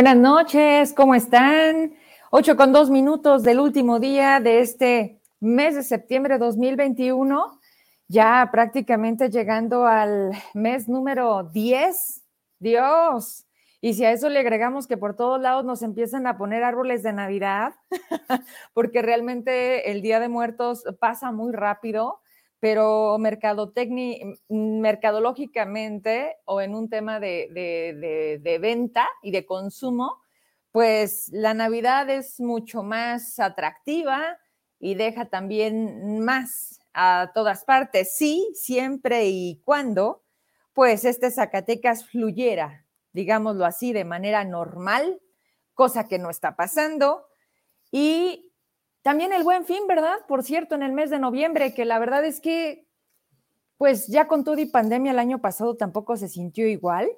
Buenas noches, ¿cómo están? Ocho con dos minutos del último día de este mes de septiembre de 2021, ya prácticamente llegando al mes número 10. Dios. Y si a eso le agregamos que por todos lados nos empiezan a poner árboles de Navidad, porque realmente el Día de Muertos pasa muy rápido, pero mercadológicamente o en un tema de, venta y de consumo, pues la Navidad es mucho más atractiva y deja también más a todas partes, sí, siempre y cuando, pues este Zacatecas fluyera, digámoslo así, de manera normal, cosa que no está pasando. Y también el buen fin, ¿verdad? Por cierto, en el mes de noviembre, que la verdad es que, pues ya con todo y pandemia el año pasado tampoco se sintió igual.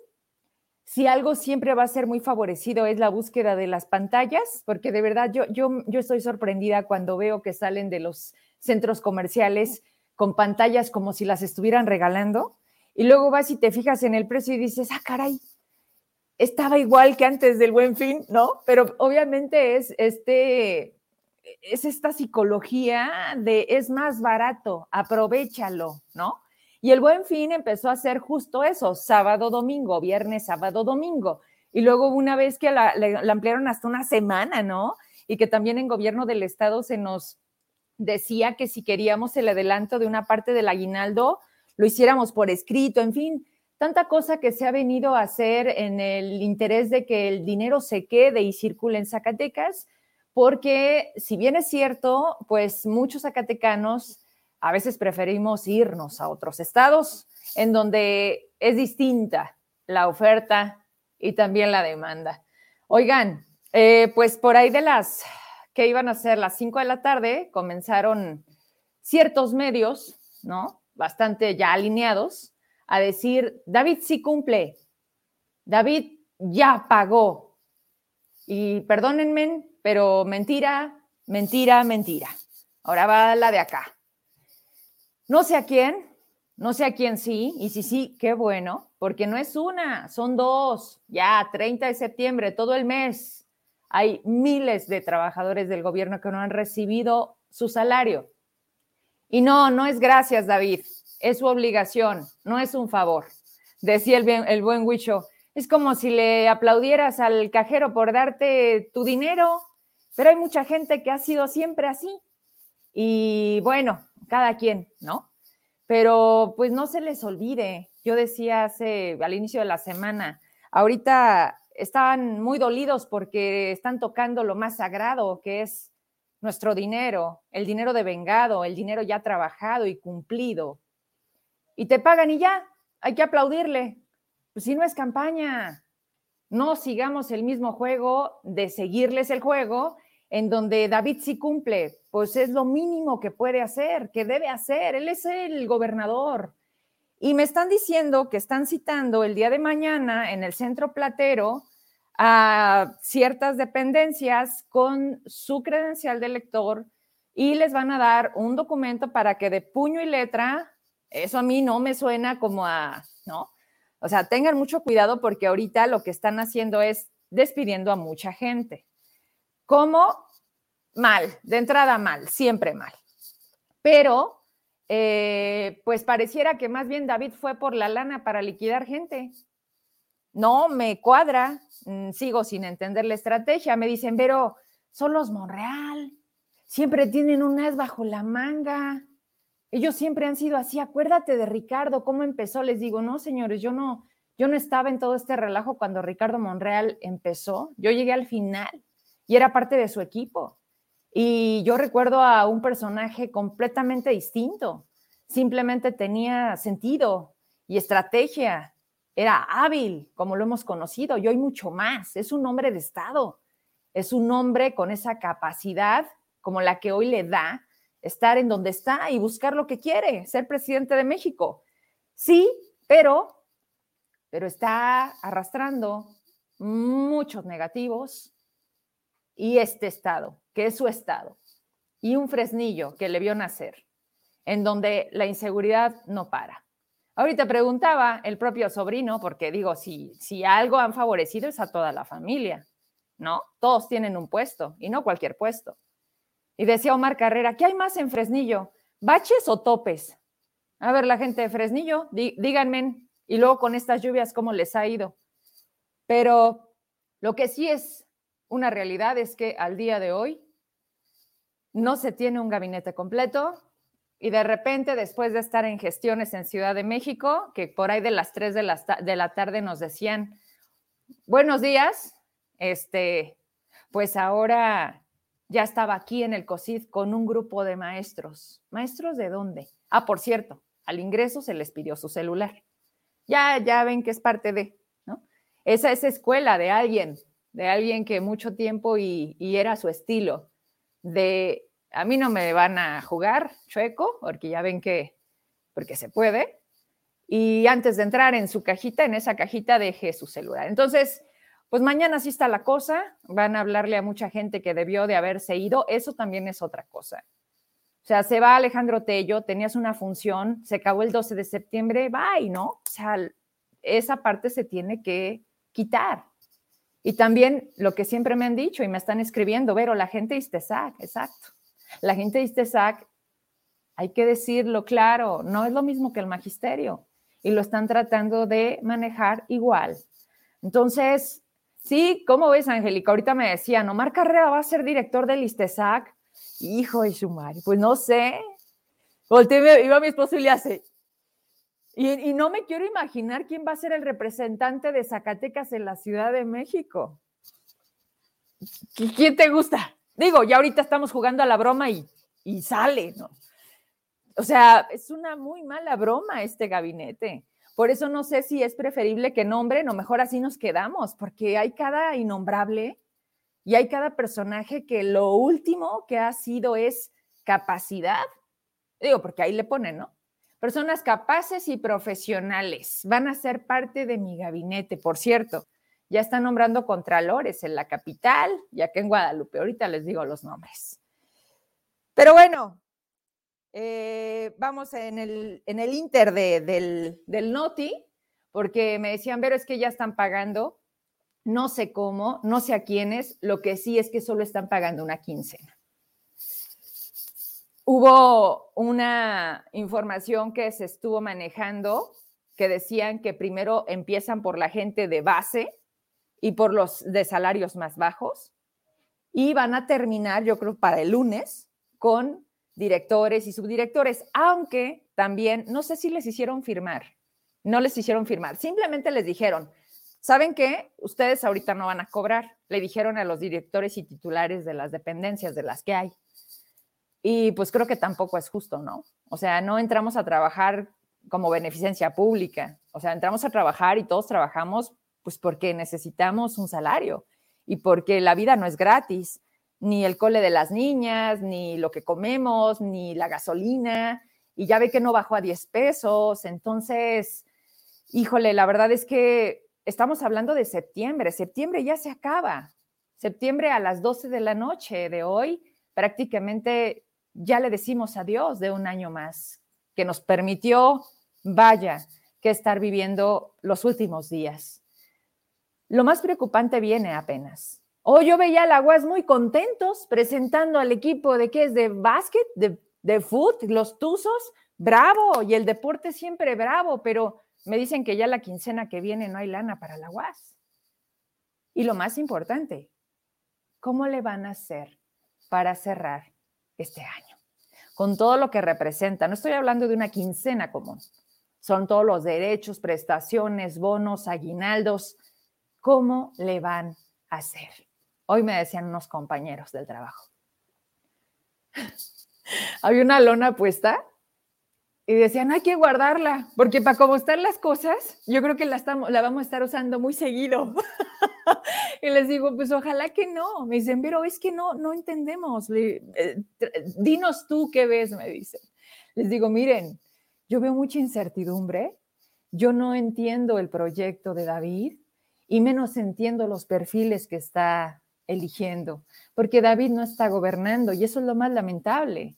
Si algo siempre va a ser muy favorecido es la búsqueda de las pantallas, porque de verdad yo, yo, yo estoy sorprendida cuando veo que salen de los centros comerciales con pantallas como si las estuvieran regalando. Y luego vas y te fijas en el precio y dices, ah, caray, estaba igual que antes del buen fin, ¿no? Pero obviamente es este es esta psicología de es más barato, aprovechalo, ¿no? Y el buen fin empezó a hacer justo eso, sábado, domingo, viernes, sábado, domingo. Y luego una vez que la, ampliaron hasta una semana, ¿no? Y que también en gobierno del estado se nos decía que si queríamos el adelanto de una parte del aguinaldo, lo hiciéramos por escrito, en fin, tanta cosa que se ha venido a hacer en el interés de que el dinero se quede y circule en Zacatecas porque si bien es cierto, pues muchos zacatecanos a veces preferimos irnos a otros estados en donde es distinta la oferta y también la demanda. Oigan, eh, pues por ahí de las que iban a ser las 5 de la tarde, comenzaron ciertos medios, ¿no? Bastante ya alineados, a decir, David sí cumple, David ya pagó. Y perdónenme, pero mentira, mentira, mentira. Ahora va la de acá. No sé a quién, no sé a quién sí, y si sí, qué bueno, porque no es una, son dos, ya 30 de septiembre, todo el mes. Hay miles de trabajadores del gobierno que no han recibido su salario. Y no, no es gracias, David, es su obligación, no es un favor. Decía el, buen Huicho, es como si le aplaudieras al cajero por darte tu dinero pero hay mucha gente que ha sido siempre así. Y bueno, cada quien, ¿no? Pero pues no se les olvide. Yo decía hace, al inicio de la semana, ahorita están muy dolidos porque están tocando lo más sagrado, que es nuestro dinero, el dinero de vengado, el dinero ya trabajado y cumplido. Y te pagan y ya, hay que aplaudirle. Pues si no es campaña, no sigamos el mismo juego de seguirles el juego en donde David sí cumple, pues es lo mínimo que puede hacer, que debe hacer. Él es el gobernador. Y me están diciendo que están citando el día de mañana en el centro platero a ciertas dependencias con su credencial de elector y les van a dar un documento para que de puño y letra, eso a mí no me suena como a, ¿no? O sea, tengan mucho cuidado porque ahorita lo que están haciendo es despidiendo a mucha gente. ¿Cómo? Mal, de entrada mal, siempre mal. Pero, eh, pues pareciera que más bien David fue por la lana para liquidar gente. No me cuadra, mm, sigo sin entender la estrategia. Me dicen, pero son los Monreal, siempre tienen un as bajo la manga. Ellos siempre han sido así. Acuérdate de Ricardo, cómo empezó. Les digo, no, señores, yo no, yo no estaba en todo este relajo cuando Ricardo Monreal empezó. Yo llegué al final y era parte de su equipo. Y yo recuerdo a un personaje completamente distinto. Simplemente tenía sentido y estrategia. Era hábil, como lo hemos conocido, y hoy mucho más. Es un hombre de Estado. Es un hombre con esa capacidad como la que hoy le da estar en donde está y buscar lo que quiere, ser presidente de México. Sí, pero, pero está arrastrando muchos negativos, y este estado, que es su estado, y un fresnillo que le vio nacer, en donde la inseguridad no para. Ahorita preguntaba el propio sobrino, porque digo, si, si algo han favorecido es a toda la familia, ¿no? Todos tienen un puesto y no cualquier puesto. Y decía Omar Carrera, ¿qué hay más en Fresnillo? ¿Baches o topes? A ver, la gente de Fresnillo, díganme, y luego con estas lluvias, ¿cómo les ha ido? Pero lo que sí es una realidad es que al día de hoy no se tiene un gabinete completo y de repente, después de estar en gestiones en Ciudad de México, que por ahí de las 3 de la, de la tarde nos decían, buenos días, este, pues ahora ya estaba aquí en el COSID con un grupo de maestros. ¿Maestros de dónde? Ah, por cierto, al ingreso se les pidió su celular. Ya, ya ven que es parte de, ¿no? Esa es escuela de alguien, de alguien que mucho tiempo y, era su estilo, de a mí no me van a jugar chueco, porque ya ven que, porque se puede. Y antes de entrar en su cajita, en esa cajita deje su celular. Entonces, pues mañana sí está la cosa, van a hablarle a mucha gente que debió de haberse ido, eso también es otra cosa. O sea, se va Alejandro Tello, tenías una función, se acabó el 12 de septiembre, bye, ¿no? O sea, esa parte se tiene que quitar. Y también lo que siempre me han dicho y me están escribiendo, Vero, la gente ISTESAC, exacto. La gente de ISTESAC, hay que decirlo claro, no es lo mismo que el magisterio y lo están tratando de manejar igual. Entonces, Sí, ¿cómo ves, Angélica? Ahorita me decían, Omar Carrera va a ser director del ISTESAC. Hijo de Shumari, pues no sé. Volteé, iba mi esposo y le hace. Y, no me quiero imaginar quién va a ser el representante de Zacatecas en la Ciudad de México. ¿Quién te gusta? Digo, ya ahorita estamos jugando a la broma y, y sale, ¿no? O sea, es una muy mala broma este gabinete. Por eso no sé si es preferible que nombren o mejor así nos quedamos, porque hay cada innombrable y hay cada personaje que lo último que ha sido es capacidad. Digo, porque ahí le ponen, ¿no? Personas capaces y profesionales van a ser parte de mi gabinete, por cierto. Ya están nombrando contralores en la capital, ya que en Guadalupe. Ahorita les digo los nombres. Pero bueno, eh, vamos en el, en el inter del, del Noti, porque me decían, pero es que ya están pagando, no sé cómo, no sé a quiénes, lo que sí es que solo están pagando una quincena. Hubo una información que se estuvo manejando que decían que primero empiezan por la gente de base y por los de salarios más bajos y van a terminar, yo creo, para el lunes con directores y subdirectores, aunque también, no sé si les hicieron firmar, no les hicieron firmar, simplemente les dijeron, ¿saben qué? Ustedes ahorita no van a cobrar, le dijeron a los directores y titulares de las dependencias de las que hay. Y pues creo que tampoco es justo, ¿no? O sea, no entramos a trabajar como beneficencia pública, o sea, entramos a trabajar y todos trabajamos pues porque necesitamos un salario y porque la vida no es gratis ni el cole de las niñas, ni lo que comemos, ni la gasolina, y ya ve que no bajó a 10 pesos. Entonces, híjole, la verdad es que estamos hablando de septiembre, septiembre ya se acaba, septiembre a las 12 de la noche de hoy, prácticamente ya le decimos adiós de un año más, que nos permitió, vaya, que estar viviendo los últimos días. Lo más preocupante viene apenas o yo veía a la UAS muy contentos presentando al equipo de qué es de básquet, de, de foot, los Tuzos, bravo, y el deporte siempre bravo, pero me dicen que ya la quincena que viene no hay lana para la UAS. Y lo más importante, ¿cómo le van a hacer para cerrar este año? Con todo lo que representa, no estoy hablando de una quincena común, son todos los derechos, prestaciones, bonos, aguinaldos, ¿cómo le van a hacer? Hoy me decían unos compañeros del trabajo. Había una lona puesta y decían, hay que guardarla, porque para cómo están las cosas, yo creo que la, estamos, la vamos a estar usando muy seguido. y les digo, pues ojalá que no. Me dicen, pero es que no, no entendemos. Eh, dinos tú qué ves, me dicen. Les digo, miren, yo veo mucha incertidumbre, yo no entiendo el proyecto de David y menos entiendo los perfiles que está eligiendo, porque David no está gobernando y eso es lo más lamentable.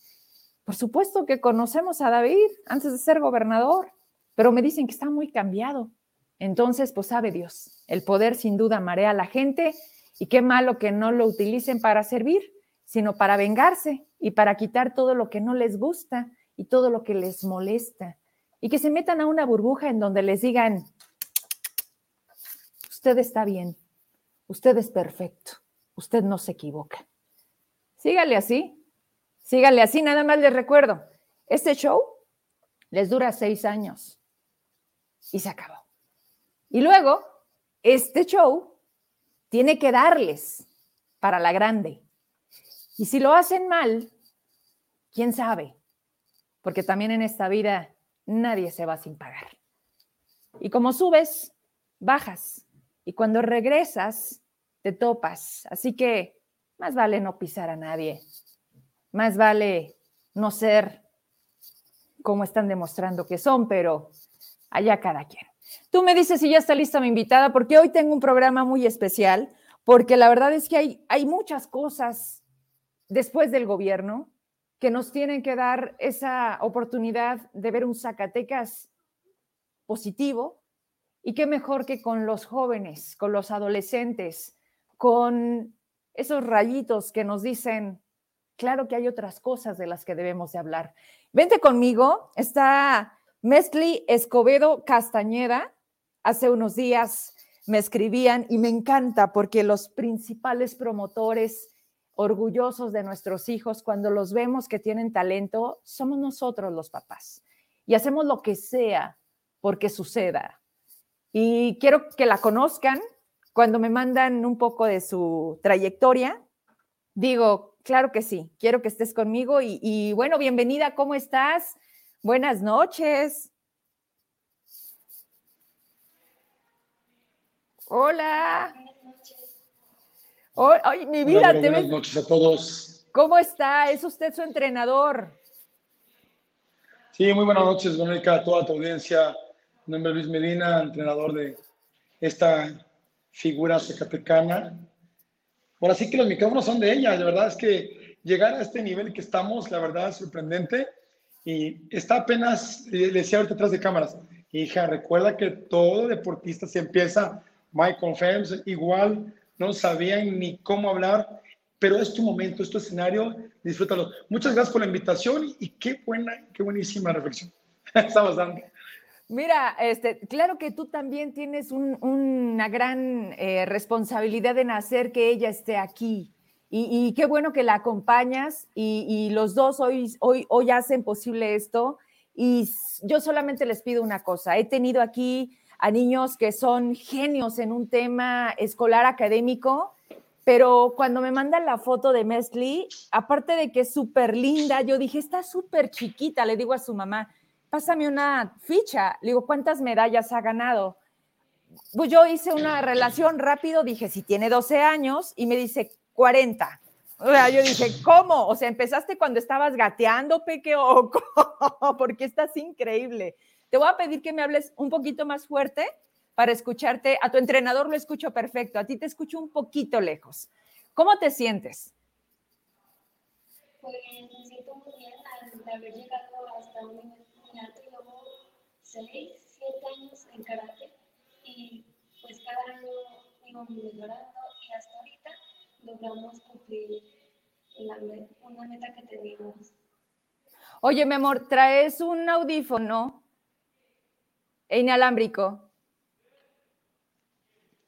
Por supuesto que conocemos a David antes de ser gobernador pero me dicen que está muy cambiado. Entonces, pues sabe Dios, el poder sin duda marea a la gente y qué malo que no lo utilicen para servir, sino para vengarse y para quitar todo lo que no les gusta y todo lo que les molesta. Y que se metan a una burbuja en donde les digan, usted está bien, usted es perfecto, usted no se equivoca. Sígale así, sígale así, nada más les recuerdo, este show les dura seis años y se acabó. Y luego, este show tiene que darles para la grande. Y si lo hacen mal, quién sabe, porque también en esta vida nadie se va sin pagar. Y como subes, bajas. Y cuando regresas, te topas. Así que más vale no pisar a nadie. Más vale no ser como están demostrando que son, pero allá cada quien. Tú me dices si ya está lista mi invitada, porque hoy tengo un programa muy especial, porque la verdad es que hay, hay muchas cosas después del gobierno que nos tienen que dar esa oportunidad de ver un Zacatecas positivo. Y qué mejor que con los jóvenes, con los adolescentes, con esos rayitos que nos dicen, claro que hay otras cosas de las que debemos de hablar. Vente conmigo, está Mesli Escobedo Castañeda. Hace unos días me escribían y me encanta porque los principales promotores orgullosos de nuestros hijos, cuando los vemos que tienen talento, somos nosotros los papás. Y hacemos lo que sea porque suceda. Y quiero que la conozcan. Cuando me mandan un poco de su trayectoria, digo, claro que sí, quiero que estés conmigo. Y, bueno, bienvenida, ¿cómo estás? Buenas noches. Hola. Ay, mi vida, te Buenas noches a todos. ¿Cómo está? ¿Es usted su entrenador? Sí, muy buenas noches, Mónica, a toda tu audiencia. Mi nombre es Luis Medina, entrenador de esta figura zacatecana. Ahora sí que los micrófonos son de ella, de verdad es que llegar a este nivel que estamos, la verdad es sorprendente. Y está apenas, le decía ahorita atrás de cámaras, hija, recuerda que todo deportista se empieza, Michael Phelps, igual, no sabían ni cómo hablar, pero es tu momento, es tu escenario, disfrútalo. Muchas gracias por la invitación y qué buena, qué buenísima reflexión. Estamos dando. Mira, este, claro que tú también tienes una gran eh, responsabilidad en hacer que ella esté aquí. Y, qué bueno que la acompañas y, los dos hoy, hoy, hoy hacen posible esto. Y yo solamente les pido una cosa. He tenido aquí a niños que son genios en un tema escolar académico, pero cuando me mandan la foto de Mesli, aparte de que es súper linda, yo dije, está súper chiquita, le digo a su mamá, pásame una ficha, le digo, ¿cuántas medallas ha ganado? Pues yo hice una relación rápido, dije, si tiene 12 años, y me dice 40. O sea, yo dije, ¿cómo? O sea, empezaste cuando estabas gateando, Peque, porque estás increíble. Te voy a pedir que me hables un poquito más fuerte para escucharte. A tu entrenador lo escucho perfecto, a ti te escucho un poquito lejos. ¿Cómo te sientes? Pues me siento muy bien al haber llegado hasta un nivel alto y luego seis, siete años en karate y pues cada año íbamos mejorando y hasta ahorita logramos cumplir la, una meta que teníamos. Oye, mi amor, ¿traes un audífono e inalámbrico.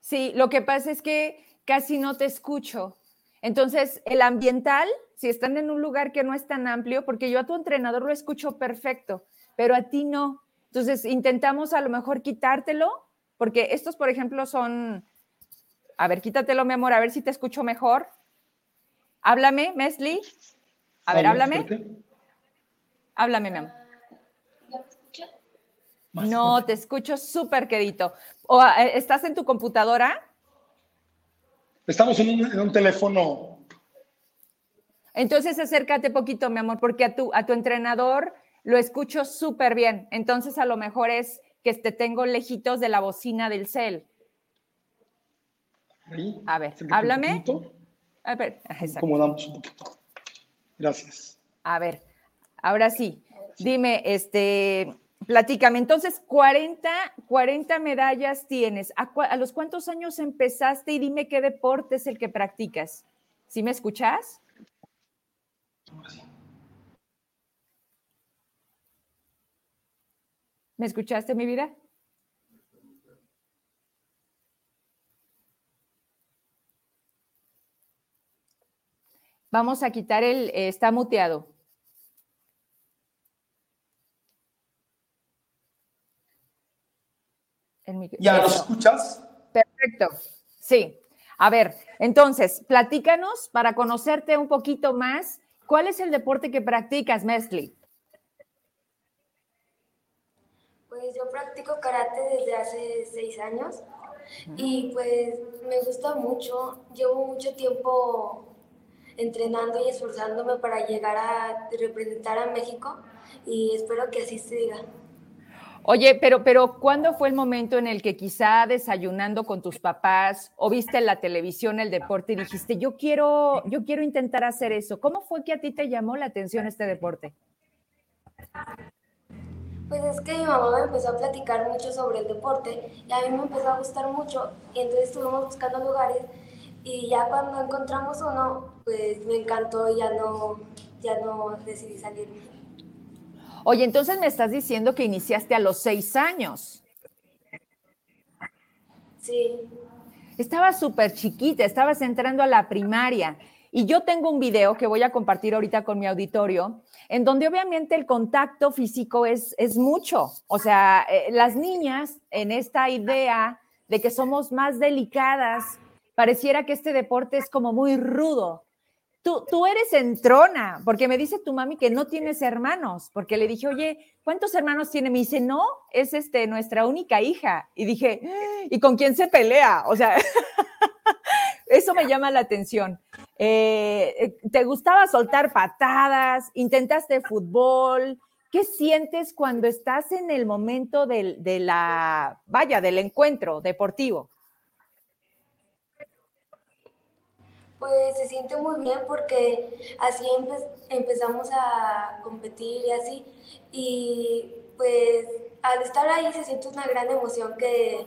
Sí, lo que pasa es que casi no te escucho. Entonces, el ambiental, si están en un lugar que no es tan amplio, porque yo a tu entrenador lo escucho perfecto, pero a ti no. Entonces, intentamos a lo mejor quitártelo, porque estos, por ejemplo, son... A ver, quítatelo, mi amor, a ver si te escucho mejor. Háblame, Mesli. A ver, háblame. Háblame, mi amor. No, te escucho súper querido. ¿O, eh, ¿Estás en tu computadora? Estamos en un, teléfono. Entonces acércate poquito, mi amor, porque a tu, a tu entrenador lo escucho súper bien. Entonces a lo mejor es que te tengo lejitos de la bocina del cel. a ver, háblame. A ver, acomodamos un poquito. Gracias. A ver, ahora sí, dime, este, platícame, entonces 40, 40 medallas tienes. ¿A, los cuántos años empezaste y dime qué deporte es el que practicas? ¿Sí me escuchas? ¿Me escuchaste, mi vida? Vamos a quitar el, eh, está muteado. ¿Ya nos escuchas? Perfecto. Sí. A ver, entonces, platícanos para conocerte un poquito más. ¿Cuál es el deporte que practicas, Mesli? Pues yo practico karate desde hace seis años y pues me gusta mucho. Llevo mucho tiempo entrenando y esforzándome para llegar a representar a México y espero que así siga. Oye, pero, pero ¿cuándo fue el momento en el que quizá desayunando con tus papás o viste en la televisión el deporte y dijiste, yo quiero, yo quiero intentar hacer eso? ¿Cómo fue que a ti te llamó la atención este deporte? Pues es que mi mamá me empezó a platicar mucho sobre el deporte y a mí me empezó a gustar mucho y entonces estuvimos buscando lugares y ya cuando encontramos uno, pues me encantó y ya no, ya no decidí salirme. Oye, entonces me estás diciendo que iniciaste a los seis años. Sí. Estabas súper chiquita, estabas entrando a la primaria. Y yo tengo un video que voy a compartir ahorita con mi auditorio, en donde obviamente el contacto físico es, es mucho. O sea, eh, las niñas en esta idea de que somos más delicadas, pareciera que este deporte es como muy rudo, Tú, eres entrona, porque me dice tu mami que no tienes hermanos, porque le dije, oye, ¿cuántos hermanos tiene? Me dice, no, es este, nuestra única hija. Y dije, ¿y con quién se pelea? O sea, eso me llama la atención. Eh, eh, ¿Te gustaba soltar patadas? ¿Intentaste fútbol? ¿Qué sientes cuando estás en el momento de la, vaya, del encuentro deportivo? Pues se siente muy bien porque así empezamos a competir y así. Y pues al estar ahí se siente una gran emoción que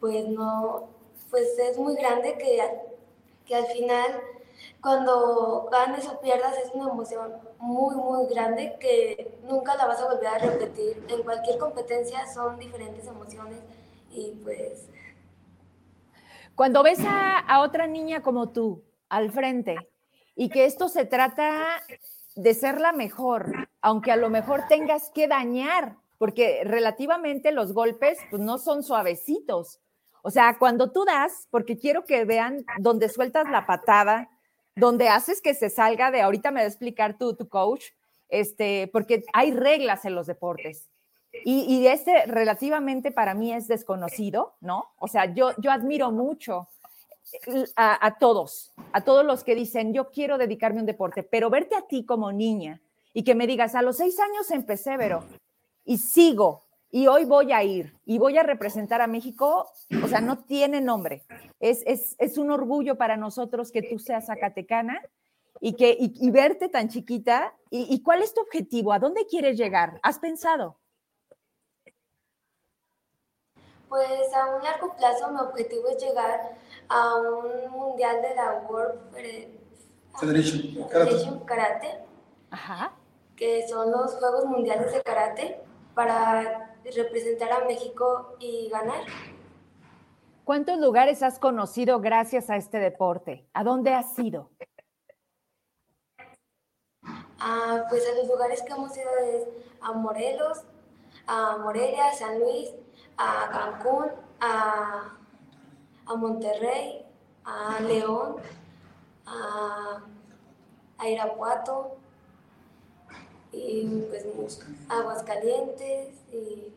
pues no, pues es muy grande que, que al final cuando ganes o pierdas es una emoción muy muy grande que nunca la vas a volver a repetir. En cualquier competencia son diferentes emociones y pues... Cuando ves a, a otra niña como tú, al frente y que esto se trata de ser la mejor, aunque a lo mejor tengas que dañar, porque relativamente los golpes pues, no son suavecitos. O sea, cuando tú das, porque quiero que vean donde sueltas la patada, donde haces que se salga de, ahorita me va a explicar tu, tu coach, este, porque hay reglas en los deportes. Y, y este relativamente para mí es desconocido, ¿no? O sea, yo, yo admiro mucho a, todos, a todos los que dicen, yo quiero dedicarme a un deporte, pero verte a ti como niña y que me digas, a los seis años empecé, Vero, y sigo, y hoy voy a ir, y voy a representar a México, o sea, no tiene nombre. Es, es, un orgullo para nosotros que tú seas zacatecana y, que, y, verte tan chiquita. ¿Y cuál es tu objetivo? ¿A dónde quieres llegar? ¿Has pensado? Pues a un largo plazo mi objetivo es llegar a un mundial de la World Federation, Karate, que son los Juegos Mundiales de Karate, para representar a México y ganar. ¿Cuántos lugares has conocido gracias a este deporte? ¿A dónde has ido? Ah, pues a los lugares que hemos ido es a Morelos, a Morelia, San Luis, a Cancún, a a Monterrey, a León, a, Irapuato, y pues Aguascalientes y...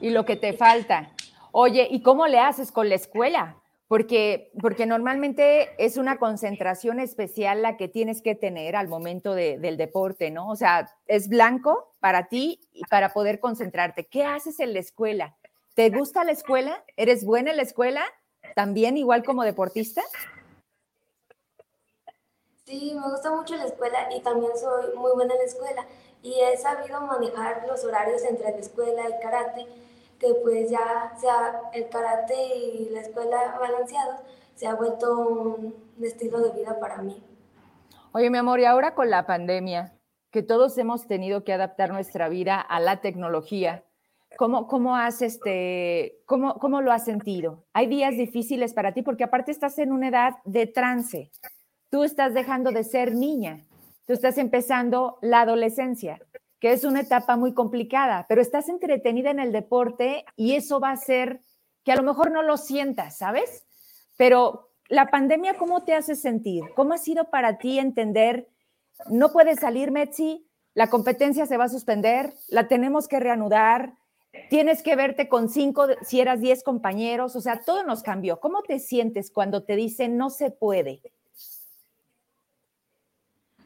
Y lo que te falta. Oye, ¿y cómo le haces con la escuela? Porque, porque normalmente es una concentración especial la que tienes que tener al momento del deporte, ¿no? O sea, es blanco para ti y para poder concentrarte. ¿Qué haces en la escuela? ¿Te gusta la escuela? ¿Eres buena en la escuela? ¿También igual como deportista? Sí, me gusta mucho la escuela y también soy muy buena en la escuela. y he sabido manejar los horarios entre la escuela y karate, que pues ya sea el karate y la escuela balanceados se ha vuelto un estilo de vida para mí. Oye, mi amor, y ahora con la pandemia, que todos hemos tenido que adaptar nuestra vida a la tecnología, ¿cómo, cómo, has este, cómo, cómo lo has sentido? ¿Hay días difíciles para ti? Porque aparte estás en una edad de trance. Tú estás dejando de ser niña tú estás empezando la adolescencia, que es una etapa muy complicada, pero estás entretenida en el deporte y eso va a hacer que a lo mejor no lo sientas, ¿sabes? Pero la pandemia, ¿cómo te hace sentir? ¿Cómo ha sido para ti entender, no puedes salir, Metzi, la competencia se va a suspender, la tenemos que reanudar, tienes que verte con cinco, si eras diez compañeros, o sea, todo nos cambió. ¿Cómo te sientes cuando te dicen no se puede?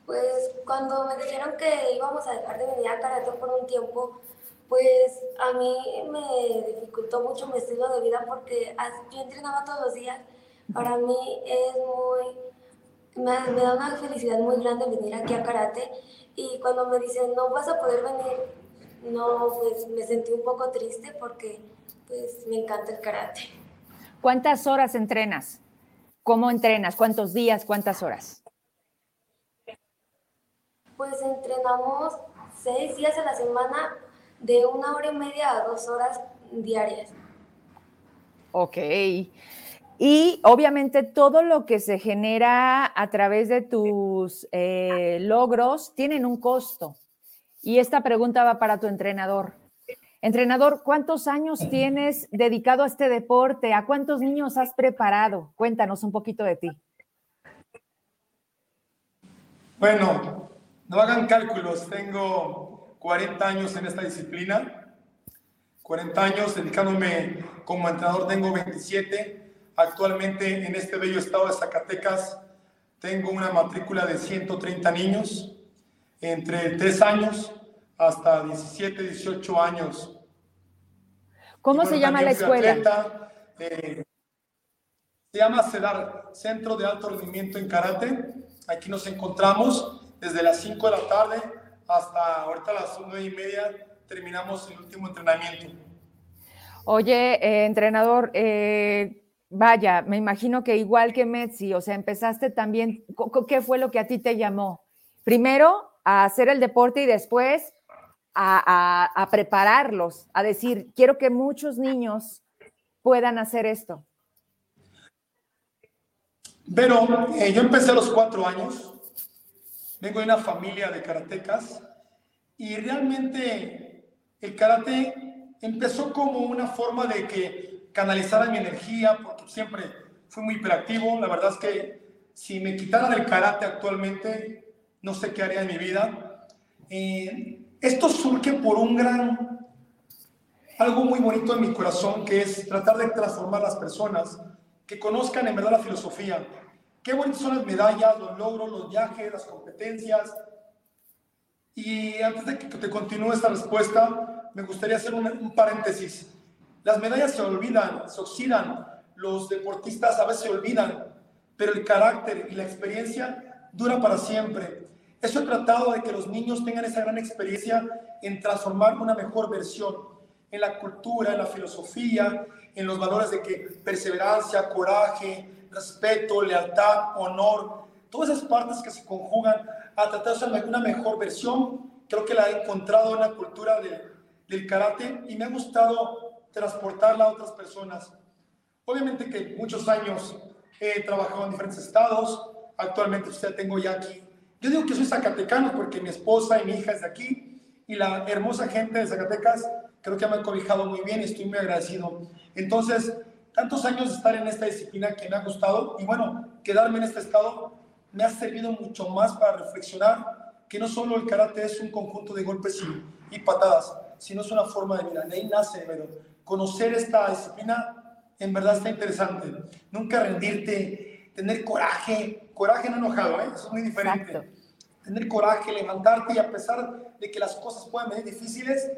Pues cuando me dijeron que íbamos a dejar de venir a karate por un tiempo, pues a mí me dificultó mucho mi estilo de vida porque yo entrenaba todos los días. Para mí es muy, me, da una felicidad muy grande venir aquí a karate y cuando me dicen no vas a poder venir, no, pues me sentí un poco triste porque pues me encanta el karate. ¿Cuántas horas entrenas? ¿Cómo entrenas? ¿Cuántos días? ¿Cuántas horas? Pues entrenamos seis días a la semana de una hora y media a dos horas diarias. Ok. Y obviamente todo lo que se genera a través de tus eh, logros tienen un costo. Y esta pregunta va para tu entrenador. Entrenador, ¿cuántos años tienes dedicado a este deporte? ¿A cuántos niños has preparado? Cuéntanos un poquito de ti. Bueno, no hagan cálculos, tengo 40 años en esta disciplina, 40 años dedicándome como entrenador, tengo 27. Actualmente en este bello estado de Zacatecas tengo una matrícula de 130 niños, entre 3 años hasta 17, 18 años. ¿Cómo se llama la escuela? Eh, se llama CEDAR, Centro de Alto Rendimiento en Karate. Aquí nos encontramos desde las 5 de la tarde hasta ahorita las 9 y media terminamos el último entrenamiento. Oye, eh, entrenador, eh, vaya, me imagino que igual que Metzi, o sea, empezaste también, ¿qué fue lo que a ti te llamó? Primero a hacer el deporte y después a, prepararlos, a decir, quiero que muchos niños puedan hacer esto. Pero eh, yo empecé a los cuatro años, vengo de una familia de karatecas y realmente el karate empezó como una forma de que canalizara mi energía, porque siempre fui muy hiperactivo. La verdad es que si me quitaran el karate actualmente, no sé qué haría en mi vida. Eh, esto surge por un gran, algo muy bonito en mi corazón, que es tratar de transformar las personas, que conozcan en verdad la filosofía, Qué bonitas son las medallas, los logros, los viajes, las competencias. Y antes de que te continúe esta respuesta, me gustaría hacer un, paréntesis. Las medallas se olvidan, se oxidan, los deportistas a veces se olvidan, pero el carácter y la experiencia dura para siempre. Eso he tratado de que los niños tengan esa gran experiencia en transformar una mejor versión en la cultura, en la filosofía, en los valores de que perseverancia, coraje, respeto, lealtad, honor, todas esas partes que se conjugan a tratar de ser una mejor versión, creo que la he encontrado en la cultura del karate y me ha gustado transportarla a otras personas. Obviamente que muchos años he trabajado en diferentes estados, actualmente usted tengo ya aquí. Yo digo que soy zacatecano porque mi esposa y mi hija es de aquí y la hermosa gente de Zacatecas creo que me ha cobijado muy bien y estoy muy agradecido. Entonces, tantos años de estar en esta disciplina que me ha gustado y bueno, quedarme en este estado me ha servido mucho más para reflexionar que no solo el karate es un conjunto de golpes y, patadas, sino es una forma de vida. De ahí nace, pero conocer esta disciplina en verdad está interesante. Nunca rendirte, tener coraje, coraje no enojado, ¿eh? eso es muy diferente. Tener coraje, levantarte y a pesar de que las cosas puedan venir difíciles,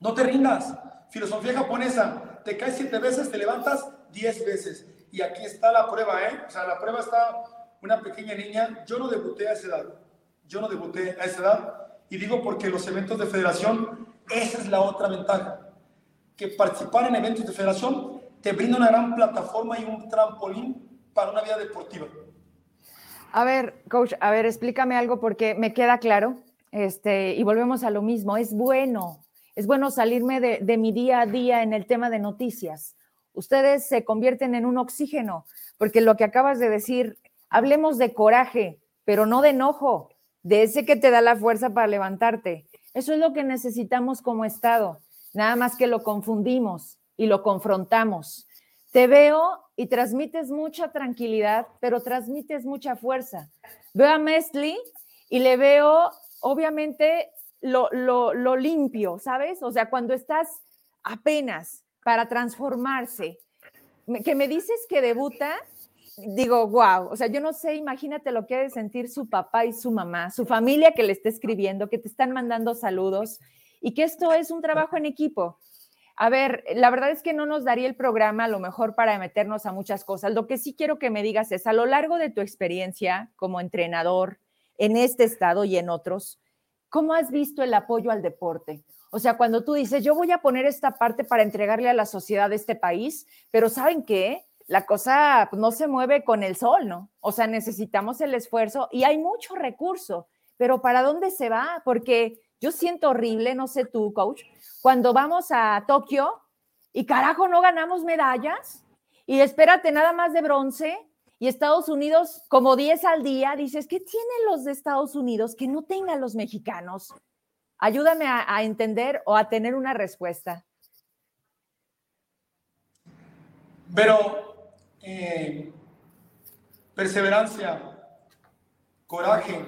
no te rindas. Filosofía japonesa, te caes siete veces, te levantas diez veces. Y aquí está la prueba, ¿eh? O sea, la prueba está una pequeña niña. Yo no debuté a esa edad. Yo no debuté a esa edad. Y digo porque los eventos de federación, esa es la otra ventaja, que participar en eventos de federación te brinda una gran plataforma y un trampolín para una vida deportiva. A ver, coach, a ver, explícame algo porque me queda claro, este, y volvemos a lo mismo, es bueno, es bueno salirme de, mi día a día en el tema de noticias. Ustedes se convierten en un oxígeno, porque lo que acabas de decir, hablemos de coraje, pero no de enojo, de ese que te da la fuerza para levantarte. Eso es lo que necesitamos como Estado, nada más que lo confundimos y lo confrontamos. Te veo y transmites mucha tranquilidad, pero transmites mucha fuerza. Veo a Mesli y le veo, obviamente, lo, lo limpio, ¿sabes? O sea, cuando estás apenas para transformarse, que me dices que debuta digo, wow, o sea, yo no sé, imagínate lo que ha de sentir su papá y su mamá, su familia que le está escribiendo, que te están mandando saludos y que esto es un trabajo en equipo. A ver, la verdad es que no nos daría el programa a lo mejor para meternos a muchas cosas. Lo que sí quiero que me digas es, a lo largo de tu experiencia como entrenador en este estado y en otros, ¿cómo has visto el apoyo al deporte? O sea, cuando tú dices, yo voy a poner esta parte para entregarle a la sociedad de este país, pero ¿saben qué? la cosa no se mueve con el sol, ¿no? O sea, necesitamos el esfuerzo y hay mucho recurso, pero ¿para dónde se va? Porque yo siento horrible, no sé tú, coach, cuando vamos a Tokio y carajo no ganamos medallas y espérate nada más de bronce y Estados Unidos como 10 al día, dices, ¿qué tienen los de Estados Unidos que no tengan los mexicanos? Ayúdame a, entender o a tener una respuesta. Pero eh, perseverancia, coraje,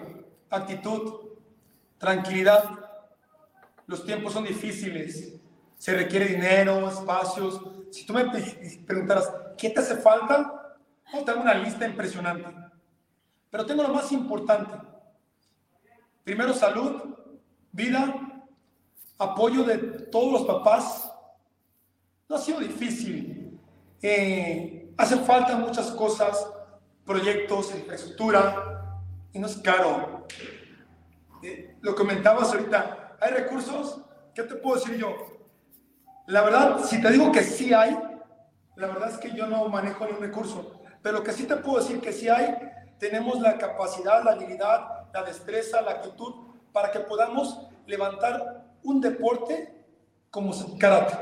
actitud, tranquilidad. Los tiempos son difíciles, se requiere dinero, espacios. Si tú me preguntaras, ¿qué te hace falta? No, tengo una lista impresionante. Pero tengo lo más importante. Primero salud, vida, apoyo de todos los papás. No ha sido difícil. Eh, Hacen falta muchas cosas, proyectos, infraestructura, y no es caro. Eh, lo comentabas ahorita, ¿hay recursos? ¿Qué te puedo decir yo? La verdad, si te digo que sí hay, la verdad es que yo no manejo ningún recurso, pero lo que sí te puedo decir que sí hay, tenemos la capacidad, la habilidad, la destreza, la actitud para que podamos levantar un deporte como karate.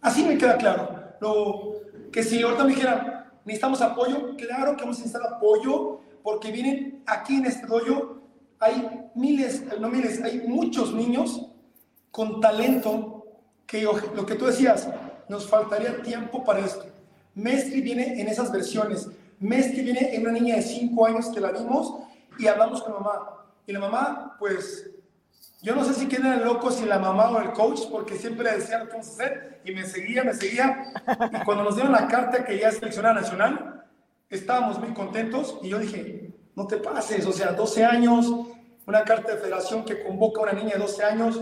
Así me queda claro. Lo, que si ahorita me dijeran, necesitamos apoyo, claro que vamos a necesitar apoyo, porque vienen aquí en este dojo, hay miles, no miles, hay muchos niños con talento que lo que tú decías, nos faltaría tiempo para esto. Mestre viene en esas versiones. Mestre viene en una niña de 5 años que la vimos y hablamos con mamá. Y la mamá, pues, yo no sé si quedan locos si la mamá o el coach, porque siempre le decía lo vamos a hacer y me seguía, me seguía. Y cuando nos dieron la carta que ya es seleccionada nacional, estábamos muy contentos y yo dije, no te pases, o sea, 12 años, una carta de federación que convoca a una niña de 12 años.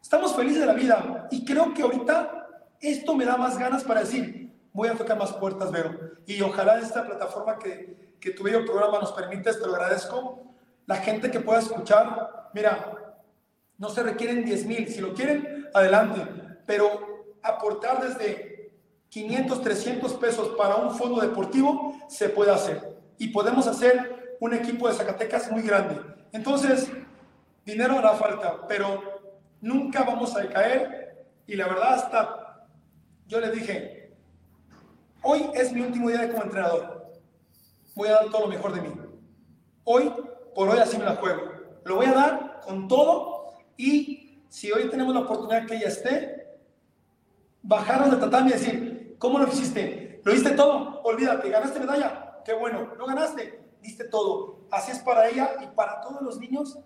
Estamos felices de la vida y creo que ahorita esto me da más ganas para decir, voy a tocar más puertas, Vero. Y ojalá esta plataforma que, que tu programa nos permite, te lo agradezco. La gente que pueda escuchar, mira, no se requieren 10 mil. Si lo quieren, adelante. Pero aportar desde 500, 300 pesos para un fondo deportivo se puede hacer. Y podemos hacer un equipo de Zacatecas muy grande. Entonces, dinero hará falta, pero nunca vamos a decaer. Y la verdad, hasta yo le dije, hoy es mi último día como entrenador. Voy a dar todo lo mejor de mí. Hoy, por hoy, así me la juego. Lo voy a dar con todo y si hoy tenemos la oportunidad que ella esté, bajarnos de tatami y decir, ¿cómo lo hiciste? ¿Lo diste todo? Olvídate, ¿ganaste medalla? Qué bueno, ¿no ganaste? Diste todo. Así es para ella y para todos los niños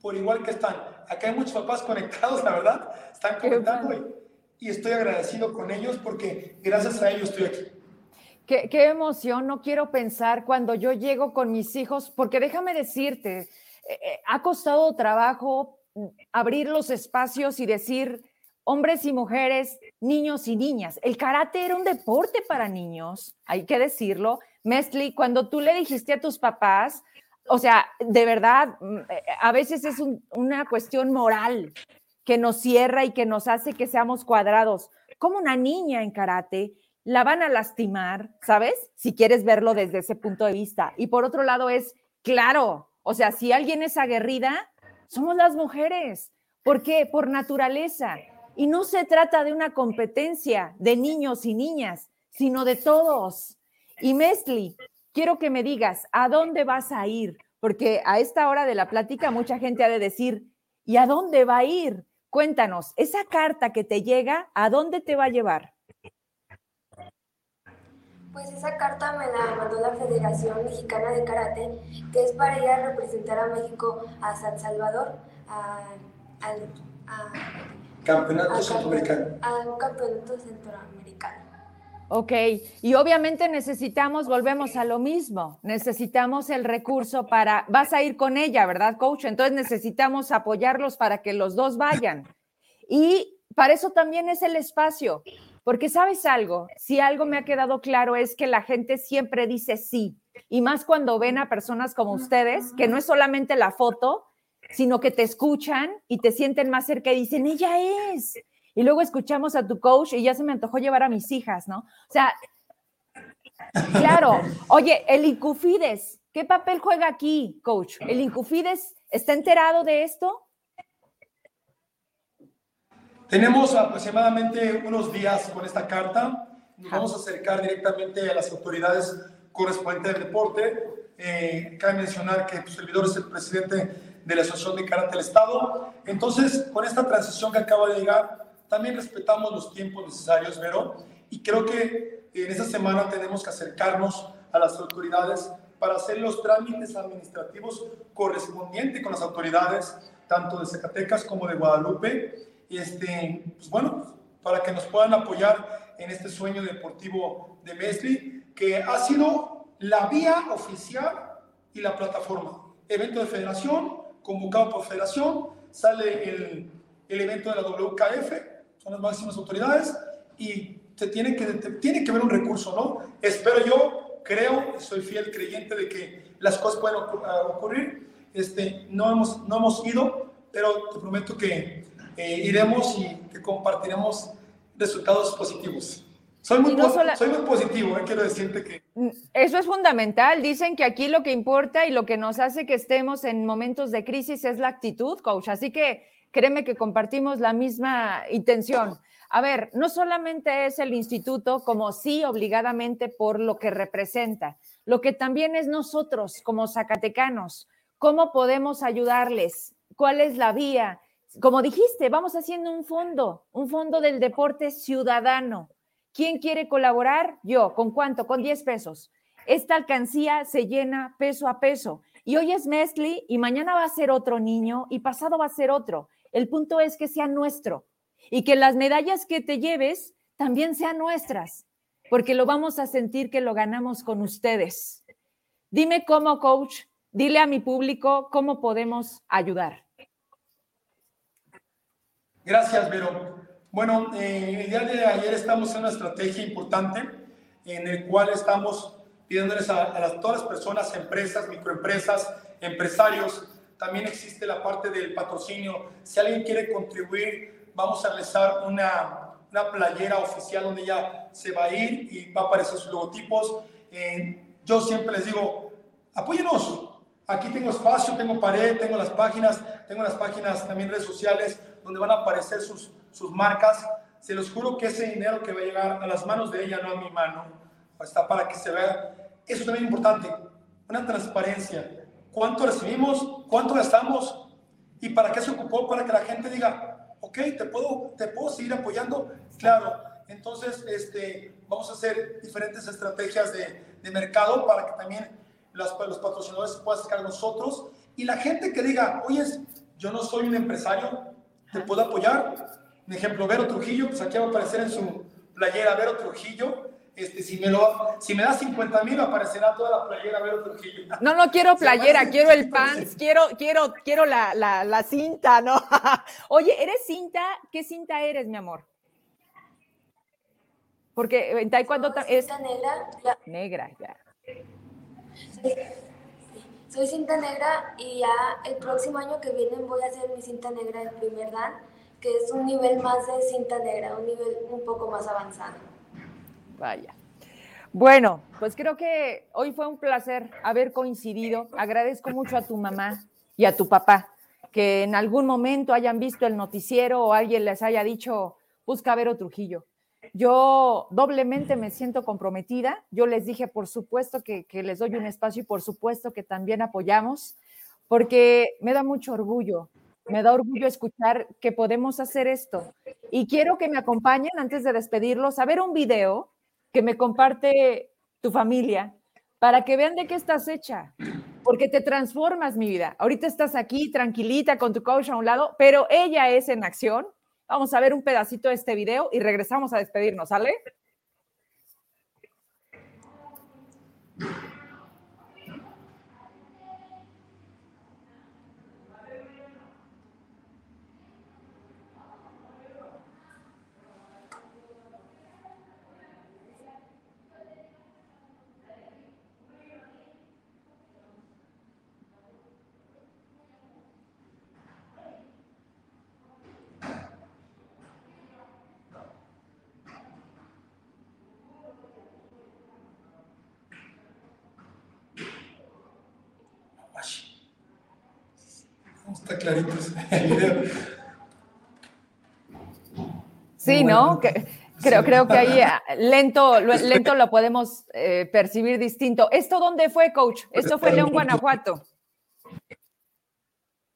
por igual que están. Acá hay muchos papás conectados, la verdad, están comentando y, y, estoy agradecido con ellos porque gracias a ellos estoy aquí. Qué, emoción, no quiero pensar cuando yo llego con mis hijos, porque déjame decirte, eh, eh, ha costado trabajo abrir los espacios y decir hombres y mujeres, niños y niñas. El karate era un deporte para niños, hay que decirlo. Mesli, cuando tú le dijiste a tus papás, o sea, de verdad, mm, eh, a veces es una cuestión moral que nos cierra y que nos hace que seamos cuadrados. Como una niña en karate, la van a lastimar, ¿sabes? Si quieres verlo desde ese punto de vista. Y por otro lado es, claro, o sea, si alguien es aguerrida, somos las mujeres. ¿Por qué? Por naturaleza. Y no se trata de una competencia de niños y niñas, sino de todos. Y Mesli, quiero que me digas, ¿a dónde vas a ir? Porque a esta hora de la plática mucha gente ha de decir, ¿y a dónde va a ir? Cuéntanos, esa carta que te llega, ¿a dónde te va a llevar? Pues esa carta me la mandó la Federación Mexicana de Karate, que es para ir a representar a México a San Salvador, a, campeonato centroamericano. A un campeonato centroamericano. Ok, y obviamente necesitamos, volvemos a lo mismo, necesitamos el recurso para, vas a ir con ella, ¿verdad, coach? Entonces necesitamos apoyarlos para que los dos vayan. Y para eso también es el espacio, porque sabes algo, si algo me ha quedado claro es que la gente siempre dice sí, y más cuando ven a personas como ustedes, que no es solamente la foto, sino que te escuchan y te sienten más cerca y dicen, ella es, y luego escuchamos a tu coach y ya se me antojó llevar a mis hijas, ¿no? O sea, claro, oye, el Incufides, ¿qué papel juega aquí, coach? ¿El Incufides está enterado de esto? Tenemos aproximadamente unos días con esta carta. Nos vamos a acercar directamente a las autoridades correspondientes del deporte. Eh, cabe mencionar que tu servidor es el presidente de la Asociación de Karate del Estado. Entonces, con esta transición que acaba de llegar, también respetamos los tiempos necesarios, Vero, y creo que en esta semana tenemos que acercarnos a las autoridades para hacer los trámites administrativos correspondientes con las autoridades, tanto de Zacatecas como de Guadalupe, y este, pues bueno, para que nos puedan apoyar en este sueño deportivo de Mesli, que ha sido la vía oficial y la plataforma. Evento de federación, convocado por federación, sale el, el evento de la WKF, son las máximas autoridades y se tiene que, tiene que haber un recurso, ¿no? Espero yo, creo, soy fiel creyente de que las cosas pueden ah, ocurrir. Este, no, hemos, no hemos ido, pero te prometo que eh, iremos y que compartiremos resultados positivos. Soy muy, soy muy positivo, eh, quiero decirte que... Mm, eso es fundamental. Dicen que aquí lo que importa y lo que nos hace que estemos en momentos de crisis es la actitud, coach. Así que créeme que compartimos la misma intención. A ver, no solamente es el instituto como sí obligadamente por lo que representa, lo que también es nosotros como zacatecanos, cómo podemos ayudarles, cuál es la vía. Como dijiste, vamos haciendo un fondo, un fondo del deporte ciudadano. ¿Quién quiere colaborar? Yo. ¿Con cuánto? Con 10 pesos. Esta alcancía se llena peso a peso. Y hoy es Mesli y mañana va a ser otro niño y pasado va a ser otro. El punto es que sea nuestro y que las medallas que te lleves también sean nuestras, porque lo vamos a sentir que lo ganamos con ustedes. Dime cómo, coach, dile a mi público cómo podemos ayudar. Gracias, Vero. Bueno, eh, el día de ayer estamos en una estrategia importante en el cual estamos pidiéndoles a, a todas las personas, empresas, microempresas, empresarios, también existe la parte del patrocinio. Si alguien quiere contribuir, vamos a realizar una, una playera oficial donde ya se va a ir y va a aparecer sus logotipos. Eh, yo siempre les digo, apóyenos. Aquí tengo espacio, tengo pared, tengo las páginas, tengo las páginas también redes sociales donde van a aparecer sus, sus marcas. Se los juro que ese dinero que va a llegar a las manos de ella, no a mi mano, está para que se vea. Eso también es importante, una transparencia cuánto recibimos, cuánto gastamos y para qué se ocupó, para que la gente diga, ok, te puedo, te puedo seguir apoyando. Claro, entonces este, vamos a hacer diferentes estrategias de, de mercado para que también los, los patrocinadores se puedan acercar a nosotros y la gente que diga, oye, yo no soy un empresario, te puedo apoyar. Un ejemplo, Vero Trujillo, pues aquí va a aparecer en su playera Vero Trujillo, este, si, me lo, si me das 50 mil, aparecerá toda la playera Vero Trujillo. No, no quiero playera, quiero el pants, quiero, quiero, quiero la, la, la cinta, ¿no? Oye, ¿eres cinta? ¿Qué cinta eres, mi amor? Porque en taekwondo es negra, negra, ya. Soy cinta negra y ya el próximo año que viene voy a hacer mi cinta negra en primer dan, que es un nivel más de cinta negra, un nivel un poco más avanzado. Vaya. Bueno, pues creo que hoy fue un placer haber coincidido. Agradezco mucho a tu mamá y a tu papá que en algún momento hayan visto el noticiero o alguien les haya dicho, busca ver otro Trujillo. Yo doblemente me siento comprometida. Yo les dije, por supuesto, que, les doy un espacio y por supuesto que también apoyamos, porque me da mucho orgullo, me da orgullo escuchar que podemos hacer esto. Y quiero que me acompañen antes de despedirlos a ver un video que me comparte tu familia para que vean de qué estás hecha, porque te transformas mi vida. Ahorita estás aquí tranquilita con tu coach a un lado, pero ella es en acción Vamos a ver un pedacito de este video y regresamos a despedirnos, ¿sale? Está clarito el video. Sí, ¿no? creo, creo que ahí ah, lento, lento lo podemos eh, percibir distinto. ¿Esto dónde fue, coach? Esto fue en León, Guanajuato.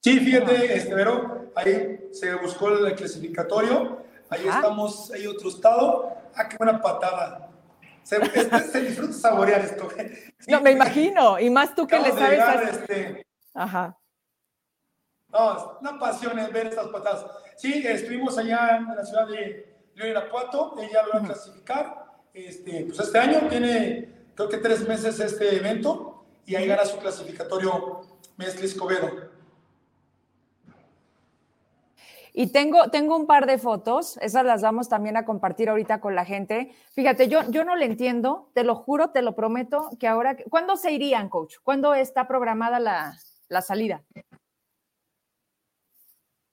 Sí, fíjate, este, Vero, ahí se buscó el clasificatorio, ahí estamos, hay otro estado. Ah, qué buena patada. Se, este, se disfruta saborear esto. no, me imagino, y más tú que le sabes. este, Ajá. No, una pasión es ver estas patadas. Sí, estuvimos allá en la ciudad de León Irapuato, ella lo va a clasificar. Este, pues este año tiene, creo que tres meses este evento, y ahí gana su clasificatorio Mestre Escobedo. Y tengo, tengo un par de fotos, esas las vamos también a compartir ahorita con la gente. Fíjate, yo, yo no le entiendo, te lo juro, te lo prometo, que ahora, ¿cuándo se irían, coach? ¿Cuándo está programada la, la salida?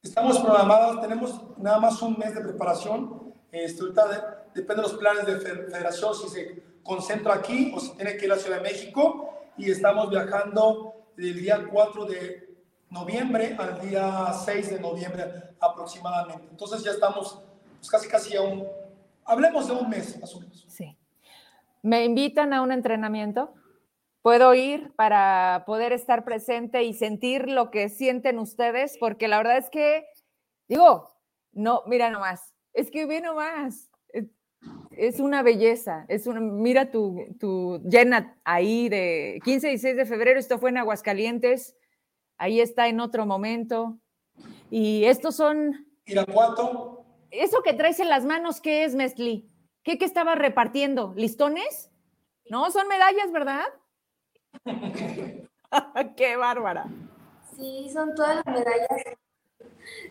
Estamos programados, tenemos nada más un mes de preparación. Este, ahorita depende de los planes de federación, si se concentra aquí o si tiene que ir a Ciudad de México. Y estamos viajando del día 4 de noviembre al día 6 de noviembre aproximadamente. Entonces ya estamos pues, casi, casi a un, hablemos de un mes más o menos. Sí. ¿Me invitan a un entrenamiento? Puedo ir para poder estar presente y sentir lo que sienten ustedes, porque la verdad es que, digo, no, mira nomás, es que ve nomás, es, una belleza, es una, mira tu, tu llena ahí de 15 y 16 de febrero, esto fue en Aguascalientes, ahí está en otro momento, y estos son... Irapuato. Eso que traes en las manos, ¿qué es, Mesli? ¿Qué, qué estaba repartiendo? ¿Listones? No, son medallas, ¿verdad? ¡Qué bárbara! Sí, son todas las medallas.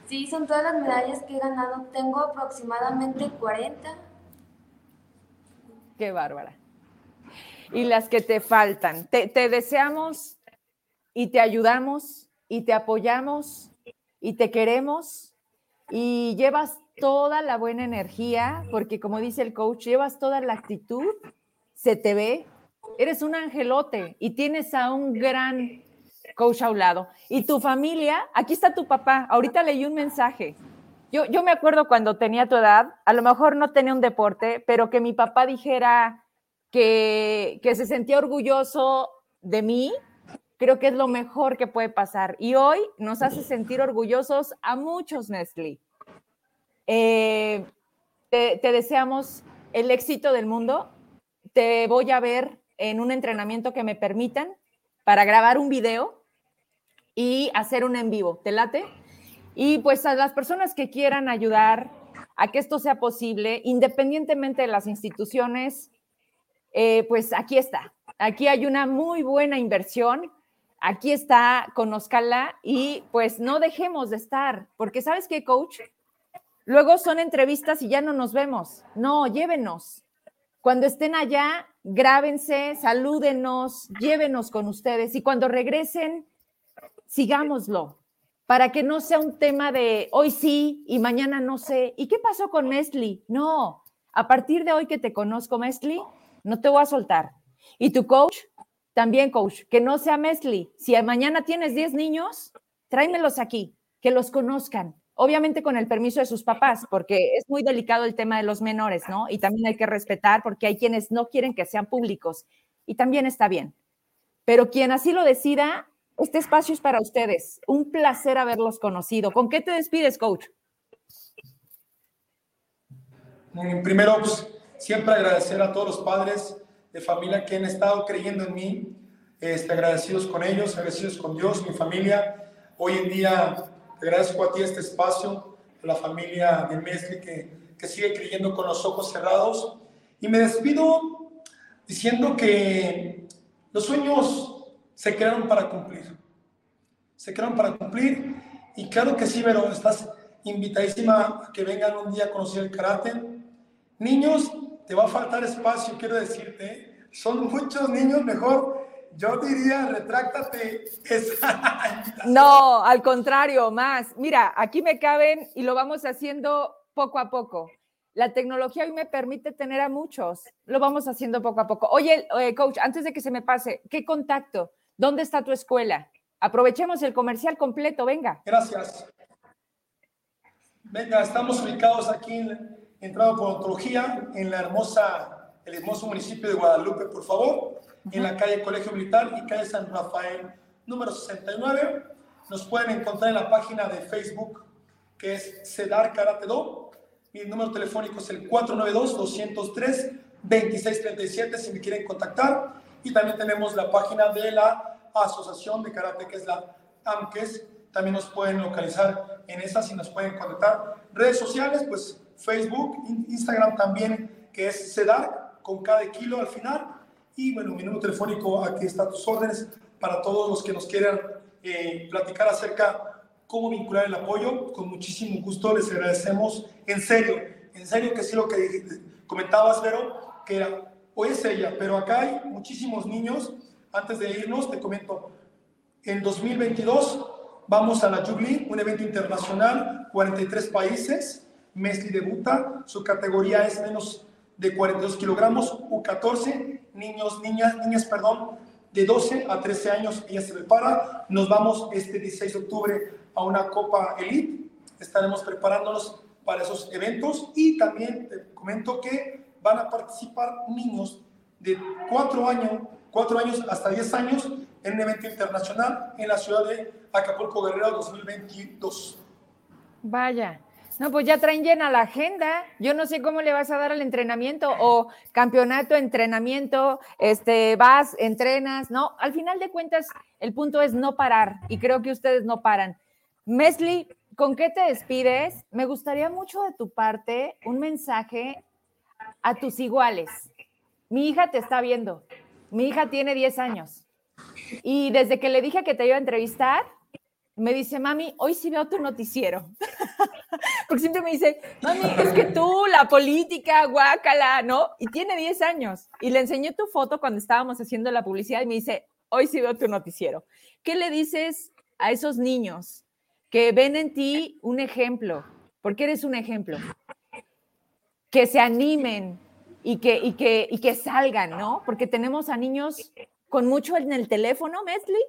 Sí, son todas las medallas que he ganado. Tengo aproximadamente 40. ¡Qué bárbara! Y las que te faltan. Te, te deseamos y te ayudamos y te apoyamos y te queremos y llevas toda la buena energía, porque como dice el coach, llevas toda la actitud, se te ve, eres un angelote y tienes a un gran coach a un lado. Y tu familia, aquí está tu papá, ahorita leí un mensaje. Yo, yo me acuerdo cuando tenía tu edad, a lo mejor no tenía un deporte, pero que mi papá dijera que, que se sentía orgulloso de mí, creo que es lo mejor que puede pasar. Y hoy nos hace sentir orgullosos a muchos, Nestlé. Eh, te, te deseamos el éxito del mundo. Te voy a ver en un entrenamiento que me permitan para grabar un video y hacer un en vivo. ¿Te late? Y pues a las personas que quieran ayudar a que esto sea posible, independientemente de las instituciones, eh, pues aquí está. Aquí hay una muy buena inversión. Aquí está, conózcala y pues no dejemos de estar, porque sabes qué, coach, luego son entrevistas y ya no nos vemos. No, llévenos. Cuando estén allá, grábense, salúdenos, llévenos con ustedes y cuando regresen, sigámoslo para que no sea un tema de hoy sí y mañana no sé. ¿Y qué pasó con Mesli? No, a partir de hoy que te conozco, Mesli, no te voy a soltar. Y tu coach, también coach, que no sea Mesli. Si mañana tienes 10 niños, tráemelos aquí, que los conozcan. Obviamente con el permiso de sus papás, porque es muy delicado el tema de los menores, ¿no? Y también hay que respetar porque hay quienes no quieren que sean públicos. Y también está bien. Pero quien así lo decida, este espacio es para ustedes. Un placer haberlos conocido. ¿Con qué te despides, coach? Primero, pues, siempre agradecer a todos los padres de familia que han estado creyendo en mí, este, agradecidos con ellos, agradecidos con Dios, mi familia. Hoy en día agradezco a ti este espacio, a la familia de Mesli que, que sigue creyendo con los ojos cerrados. Y me despido diciendo que los sueños se crearon para cumplir. Se crearon para cumplir. Y claro que sí, pero estás invitadísima a que vengan un día a conocer el karate. Niños, te va a faltar espacio, quiero decirte. Son muchos niños, mejor yo diría, retráctate esa No, al contrario, más. Mira, aquí me caben y lo vamos haciendo poco a poco. La tecnología hoy me permite tener a muchos. Lo vamos haciendo poco a poco. Oye, eh, coach, antes de que se me pase, ¿qué contacto? ¿Dónde está tu escuela? Aprovechemos el comercial completo, venga. Gracias. Venga, estamos ubicados aquí en Entrado por Ontología, en la hermosa, el hermoso municipio de Guadalupe, por favor, en la calle Colegio Militar y calle San Rafael, número 69. Nos pueden encontrar en la página de Facebook, que es CEDAR Karate Do. Mi número telefónico es el 492-203-2637 si me quieren contactar. Y también tenemos la página de la Asociación de Karate, que es la AMKES. También nos pueden localizar en esas y nos pueden contactar. Redes sociales, pues Facebook, Instagram también, que es CEDAR, con cada kilo al final. Y bueno, mi número telefónico, aquí está tus órdenes para todos los que nos quieran eh, platicar acerca cómo vincular el apoyo. Con muchísimo gusto les agradecemos. En serio, en serio que sí lo que comentabas, Vero, que era hoy es ella, pero acá hay muchísimos niños. Antes de irnos, te comento, en 2022 vamos a la Jubilee, un evento internacional, 43 países. Mesli debuta, su categoría es menos de 42 kilogramos, U14, niños, niñas, niñas, perdón, de 12 a 13 años, ella se prepara. Nos vamos este 16 de octubre a una Copa Elite. Estaremos preparándonos para esos eventos y también te comento que van a participar niños de 4 años, cuatro años hasta 10 años en un evento internacional en la ciudad de Acapulco Guerrero 2022. Vaya. No, pues ya traen llena la agenda. Yo no sé cómo le vas a dar al entrenamiento o campeonato, entrenamiento, este, vas, entrenas, ¿no? Al final de cuentas, el punto es no parar y creo que ustedes no paran. Mesli, ¿con qué te despides? Me gustaría mucho de tu parte un mensaje a tus iguales. Mi hija te está viendo. Mi hija tiene 10 años. Y desde que le dije que te iba a entrevistar, me dice, mami, hoy sí veo tu noticiero. Porque siempre me dice, mami, es que tú, la política, guácala, ¿no? Y tiene 10 años. Y le enseñé tu foto cuando estábamos haciendo la publicidad y me dice, hoy sí veo tu noticiero. ¿Qué le dices a esos niños que ven en ti un ejemplo? Porque eres un ejemplo que se animen y que, y que, y que salgan, ¿no? Porque tenemos a niños con mucho en el teléfono, Mesli.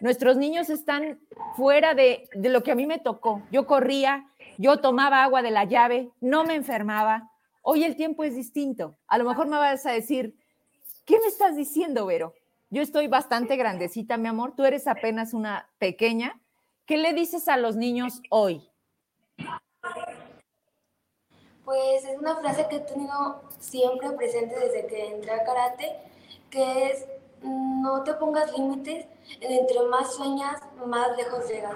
Nuestros niños están fuera de, de lo que a mí me tocó. Yo corría, yo tomaba agua de la llave, no me enfermaba. Hoy el tiempo es distinto. A lo mejor me vas a decir, ¿qué me estás diciendo, Vero? Yo estoy bastante grandecita, mi amor. Tú eres apenas una pequeña. ¿Qué le dices a los niños hoy? Pues es una frase que he tenido siempre presente desde que entré a karate, que es no te pongas límites, entre más sueñas, más lejos llegas.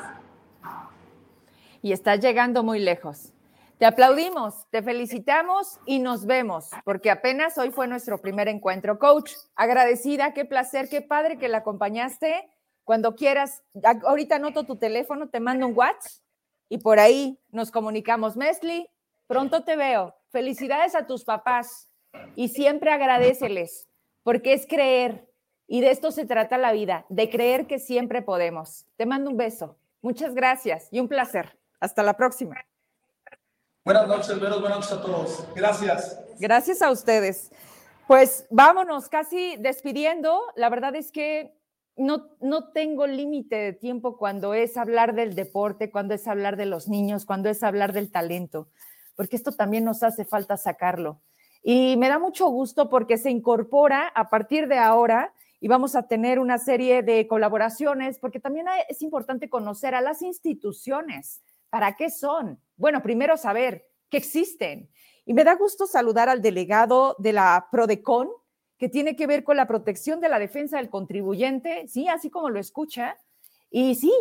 Y estás llegando muy lejos. Te aplaudimos, te felicitamos y nos vemos, porque apenas hoy fue nuestro primer encuentro. Coach, agradecida, qué placer, qué padre que la acompañaste. Cuando quieras, ahorita anoto tu teléfono, te mando un WhatsApp y por ahí nos comunicamos. Mesli, Pronto te veo. Felicidades a tus papás. y siempre agradeceles, porque es creer, y de esto se trata la vida, de creer que siempre podemos. Te mando un beso. Muchas gracias y un placer. Hasta la próxima. Buenas noches, buenas noches a todos. Gracias. Gracias a ustedes. Pues vámonos, casi despidiendo. La verdad es que no, no tengo límite de tiempo cuando es hablar del deporte, cuando es hablar de los niños, cuando es hablar del talento, porque esto también nos hace falta sacarlo. Y me da mucho gusto porque se incorpora a partir de ahora y vamos a tener una serie de colaboraciones, porque también es importante conocer a las instituciones. ¿Para qué son? Bueno, primero saber que existen. Y me da gusto saludar al delegado de la PRODECON, que tiene que ver con la protección de la defensa del contribuyente, sí, así como lo escucha. Y sí,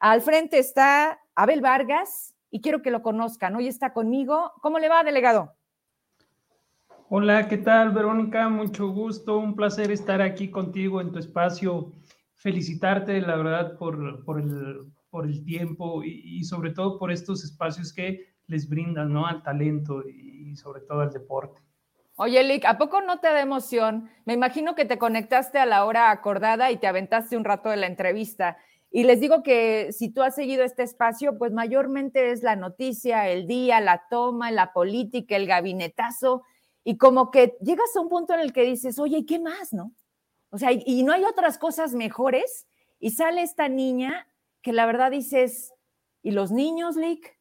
al frente está Abel Vargas y quiero que lo conozcan. Hoy está conmigo. ¿Cómo le va, delegado? Hola, ¿qué tal, Verónica? Mucho gusto, un placer estar aquí contigo en tu espacio. Felicitarte, la verdad, por, por, el, por el tiempo y, sobre todo por estos espacios que les brindan, ¿no? Al talento y sobre todo al deporte. Oye, Lick, ¿a poco no te da emoción? Me imagino que te conectaste a la hora acordada y te aventaste un rato de la entrevista. Y les digo que si tú has seguido este espacio, pues mayormente es la noticia, el día, la toma, la política, el gabinetazo y como que llegas a un punto en el que dices, oye, ¿qué más, no? O sea, y, no hay otras cosas mejores. Y sale esta niña que la verdad dices, ¿y los niños, Lick?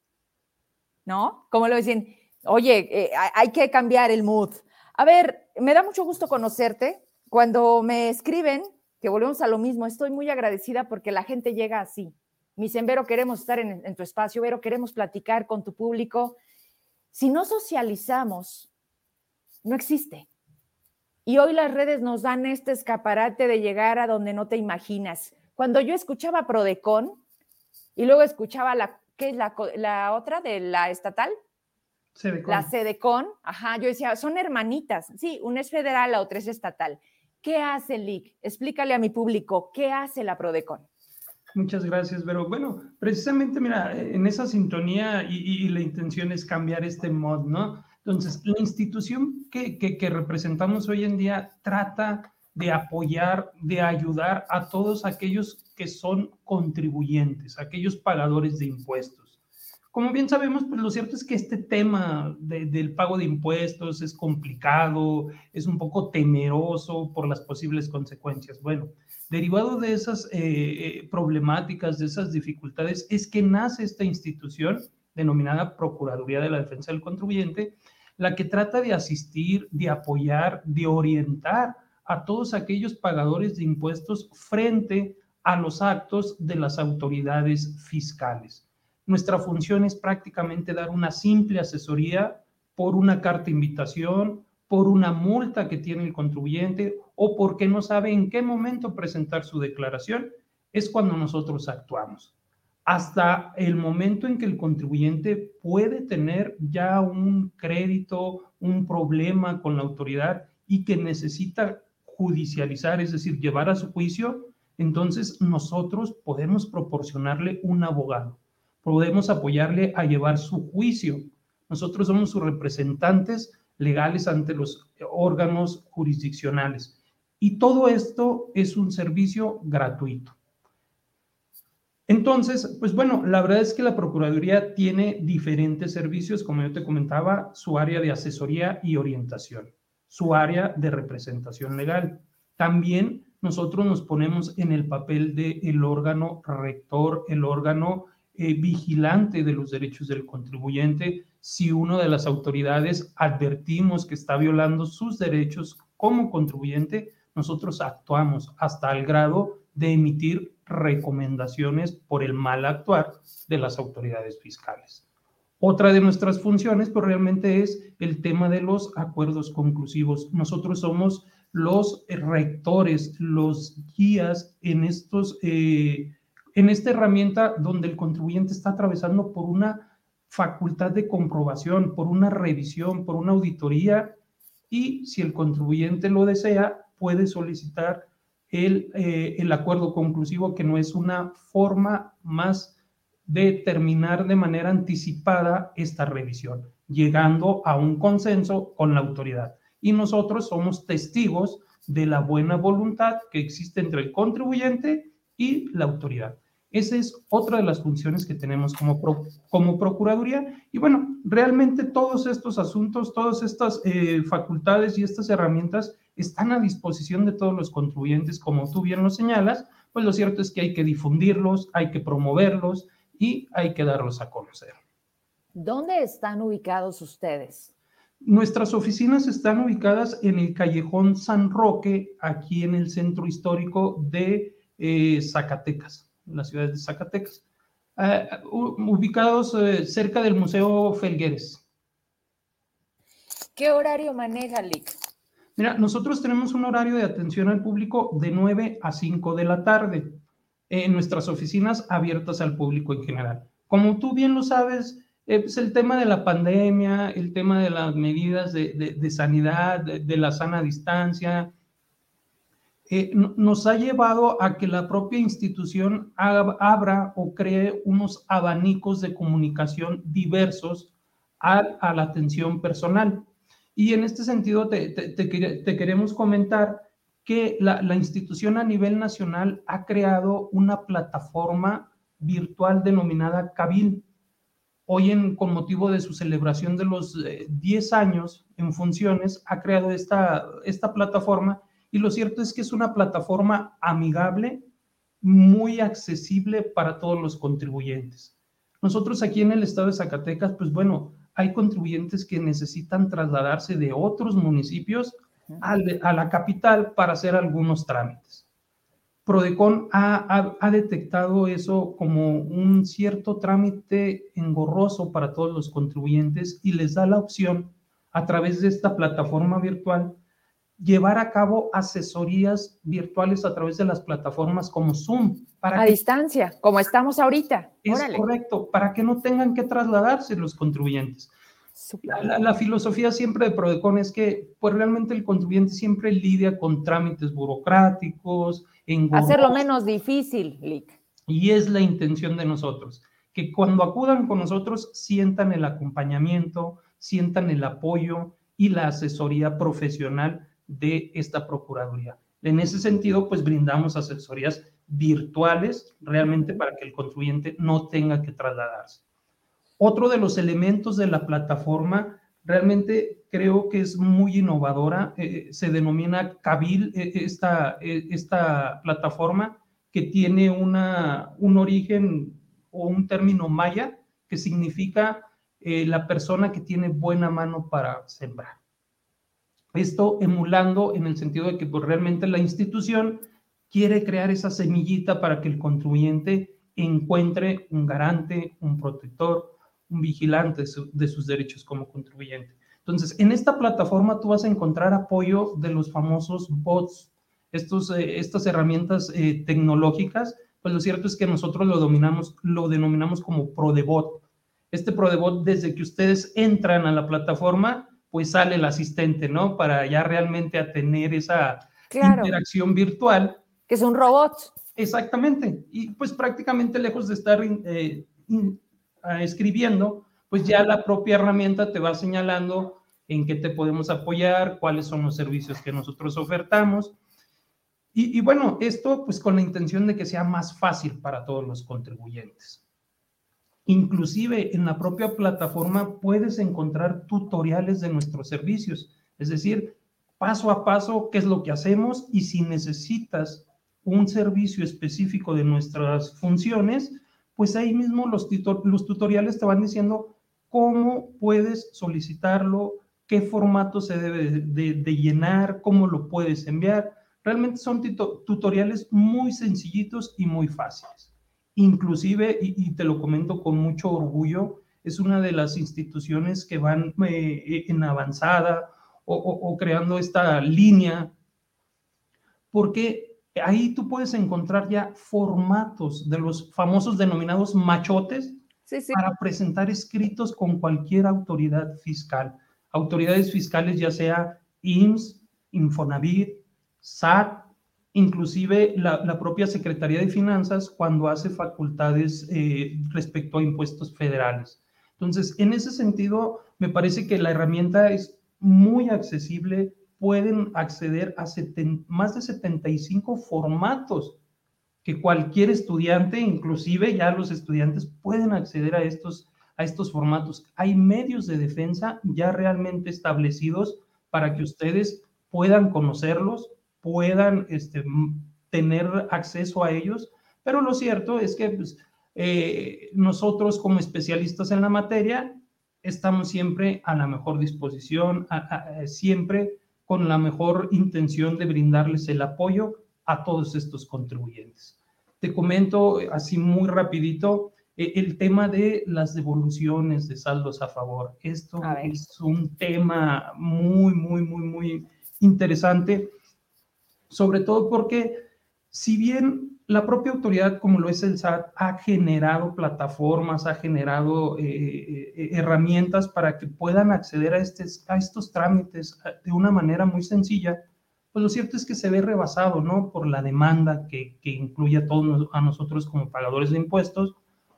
¿No? Como lo dicen, oye, eh, hay que cambiar el mood. A ver, me da mucho gusto conocerte. Cuando me escriben, que volvemos a lo mismo, estoy muy agradecida porque la gente llega así. Me dicen, Vero, queremos estar en, en tu espacio, Vero, queremos platicar con tu público. Si no socializamos no existe. Y hoy las redes nos dan este escaparate de llegar a donde no te imaginas. Cuando yo escuchaba Prodecon y luego escuchaba la, ¿qué es la, otra de la estatal? La Cedecon, ajá, yo decía, son hermanitas. Sí, una es federal, la otra es estatal. ¿Qué hace el LIC? Explícale a mi público, ¿qué hace la Prodecon? Muchas gracias, Vero. Bueno, precisamente, mira, en esa sintonía y, y la intención es cambiar este mod, ¿no? Entonces, la institución que, que, representamos hoy en día trata de apoyar, de ayudar a todos aquellos que son contribuyentes, aquellos pagadores de impuestos. Como bien sabemos, pues lo cierto es que este tema del pago de impuestos es complicado, es un poco temeroso por las posibles consecuencias. Bueno, derivado de esas eh, eh, problemáticas, de esas dificultades, es que nace esta institución denominada Procuraduría de la Defensa del Contribuyente, la que trata de asistir, de apoyar, de orientar a todos aquellos pagadores de impuestos frente a los actos de las autoridades fiscales. Nuestra función es prácticamente dar una simple asesoría por una carta invitación, por una multa que tiene el contribuyente o porque no sabe en qué momento presentar su declaración, es cuando nosotros actuamos hasta el momento en que el contribuyente puede tener ya un crédito, un problema con la autoridad y que necesita judicializar, es decir, llevar a su juicio, entonces nosotros podemos proporcionarle un abogado, podemos apoyarle a llevar su juicio. Nosotros somos sus representantes legales ante los órganos jurisdiccionales. Y todo esto es un servicio gratuito. Entonces, pues bueno, la verdad es que la Procuraduría tiene diferentes servicios, como yo te comentaba, su área de asesoría y orientación, su área de representación legal. También nosotros nos ponemos en el papel del el órgano rector, el órgano eh, vigilante de los derechos del contribuyente. Si uno de las autoridades advertimos que está violando sus derechos como contribuyente, nosotros actuamos hasta el grado de emitir recomendaciones por el mal actuar de las autoridades fiscales. Otra de nuestras funciones, pues realmente es el tema de los acuerdos conclusivos. Nosotros somos los rectores, los guías en estos, eh, en esta herramienta donde el contribuyente está atravesando por una facultad de comprobación, por una revisión, por una auditoría y si el contribuyente lo desea, puede solicitar el, eh, el acuerdo conclusivo, que no es una forma más de terminar de manera anticipada esta revisión, llegando a un consenso con la autoridad. y nosotros somos testigos de la buena voluntad que existe entre el contribuyente y la autoridad. Esa es otra de las funciones que tenemos como, como Procuraduría. Y bueno, realmente todos estos asuntos, todas estas eh, facultades y estas herramientas están a disposición de todos los contribuyentes, como tú bien lo señalas, pues lo cierto es que hay que difundirlos, hay que promoverlos y hay que darlos a conocer. ¿Dónde están ubicados ustedes? Nuestras oficinas están ubicadas en el callejón San Roque, aquí en el centro histórico de eh, Zacatecas, la ciudad de Zacatecas, eh, ubicados eh, cerca del Museo Felgueres. ¿Qué horario maneja LIC? Mira, nosotros tenemos un horario de atención al público de 9 a 5 de la tarde en nuestras oficinas abiertas al público en general. Como tú bien lo sabes, es pues, el tema de la pandemia, el tema de las medidas de, sanidad, de, la sana distancia, eh, nos ha llevado a que la propia institución abra o cree unos abanicos de comunicación diversos a la atención personal. Y en este sentido te, queremos comentar que la, institución a nivel nacional ha creado una plataforma virtual denominada Cabil. Hoy, en, con motivo de su celebración de los 10 eh, años en funciones, ha creado esta, esta plataforma y lo cierto es que es una plataforma amigable, muy accesible para todos los contribuyentes. Nosotros aquí en el estado de Zacatecas, pues bueno, hay contribuyentes que necesitan trasladarse de otros municipios a, la capital para hacer algunos trámites. Prodecon ha, ha, detectado eso como un cierto trámite engorroso para todos los contribuyentes y les da la opción a través de esta plataforma virtual llevar a cabo asesorías virtuales a través de las plataformas como Zoom. Para a distancia, como estamos ahorita. Es correcto, para que no tengan que trasladarse los contribuyentes. La, filosofía siempre de Prodecon es que pues realmente el contribuyente siempre lidia con trámites burocráticos. Hacerlo menos difícil, Lick. Y es la intención de nosotros, que cuando acudan con nosotros sientan el acompañamiento, sientan el apoyo y la asesoría profesional de esta Procuraduría. En ese sentido, pues brindamos asesorías virtuales realmente para que el contribuyente no tenga que trasladarse. Otro de los elementos de la plataforma realmente creo que es muy innovadora, eh, eh, se denomina Cabil, eh, esta, esta plataforma que tiene una, un origen o un término maya que significa la persona que tiene buena mano para sembrar. Esto emulando en el sentido de que pues, realmente la institución quiere crear esa semillita para que el contribuyente encuentre un garante, un protector, un vigilante de, sus derechos como contribuyente. Entonces, en esta plataforma tú vas a encontrar apoyo de los famosos bots, estos, eh, estas herramientas eh, tecnológicas, pues lo cierto es que nosotros lo, dominamos, lo denominamos como ProDebot. Este ProDebot, desde que ustedes entran a la plataforma, pues sale el asistente, ¿no? Para ya realmente a tener esa interacción virtual. Que es un robot. Exactamente. Y pues prácticamente lejos de estar eh, ah, escribiendo, pues ya la propia herramienta te va señalando en qué te podemos apoyar, cuáles son los servicios que nosotros ofertamos. Y, y bueno, esto pues con la intención de que sea más fácil para todos los contribuyentes. Inclusive en la propia plataforma puedes encontrar tutoriales de nuestros servicios, es decir, paso a paso qué es lo que hacemos y si necesitas un servicio específico de nuestras funciones, pues ahí mismo los, los tutoriales te van diciendo cómo puedes solicitarlo, qué formato se debe de, llenar, cómo lo puedes enviar. Realmente son tutoriales muy sencillitos y muy fáciles. Inclusive, y, te lo comento con mucho orgullo, es una de las instituciones que van eh, en avanzada o, creando esta línea, porque ahí tú puedes encontrar ya formatos de los famosos denominados machotes para presentar escritos con cualquier autoridad fiscal. Autoridades fiscales ya sea IMSS, Infonavit, SAT, inclusive la, propia Secretaría de Finanzas cuando hace facultades eh, respecto a impuestos federales. Entonces, en ese sentido, me parece que la herramienta es muy accesible, pueden acceder a más de 75 formatos que cualquier estudiante, inclusive ya los estudiantes, pueden acceder a estos, a estos formatos. Hay medios de defensa ya realmente establecidos para que ustedes puedan conocerlos, puedan este, tener acceso a ellos, pero lo cierto es que pues, eh, nosotros como especialistas en la materia estamos siempre a la mejor disposición, siempre con la mejor intención de brindarles el apoyo a todos estos contribuyentes. Te comento así muy rapidito eh, el tema de las devoluciones de saldos a favor. Esto es un tema muy, muy, muy, muy interesante, sobre todo porque si bien la propia autoridad, como lo es el SAT, ha generado plataformas, ha generado eh, eh, herramientas para que puedan acceder a, a estos trámites eh, de una manera muy sencilla, pues lo cierto es que se ve rebasado, ¿no? Por la demanda que, que incluye a todos a nosotros como pagadores de impuestos,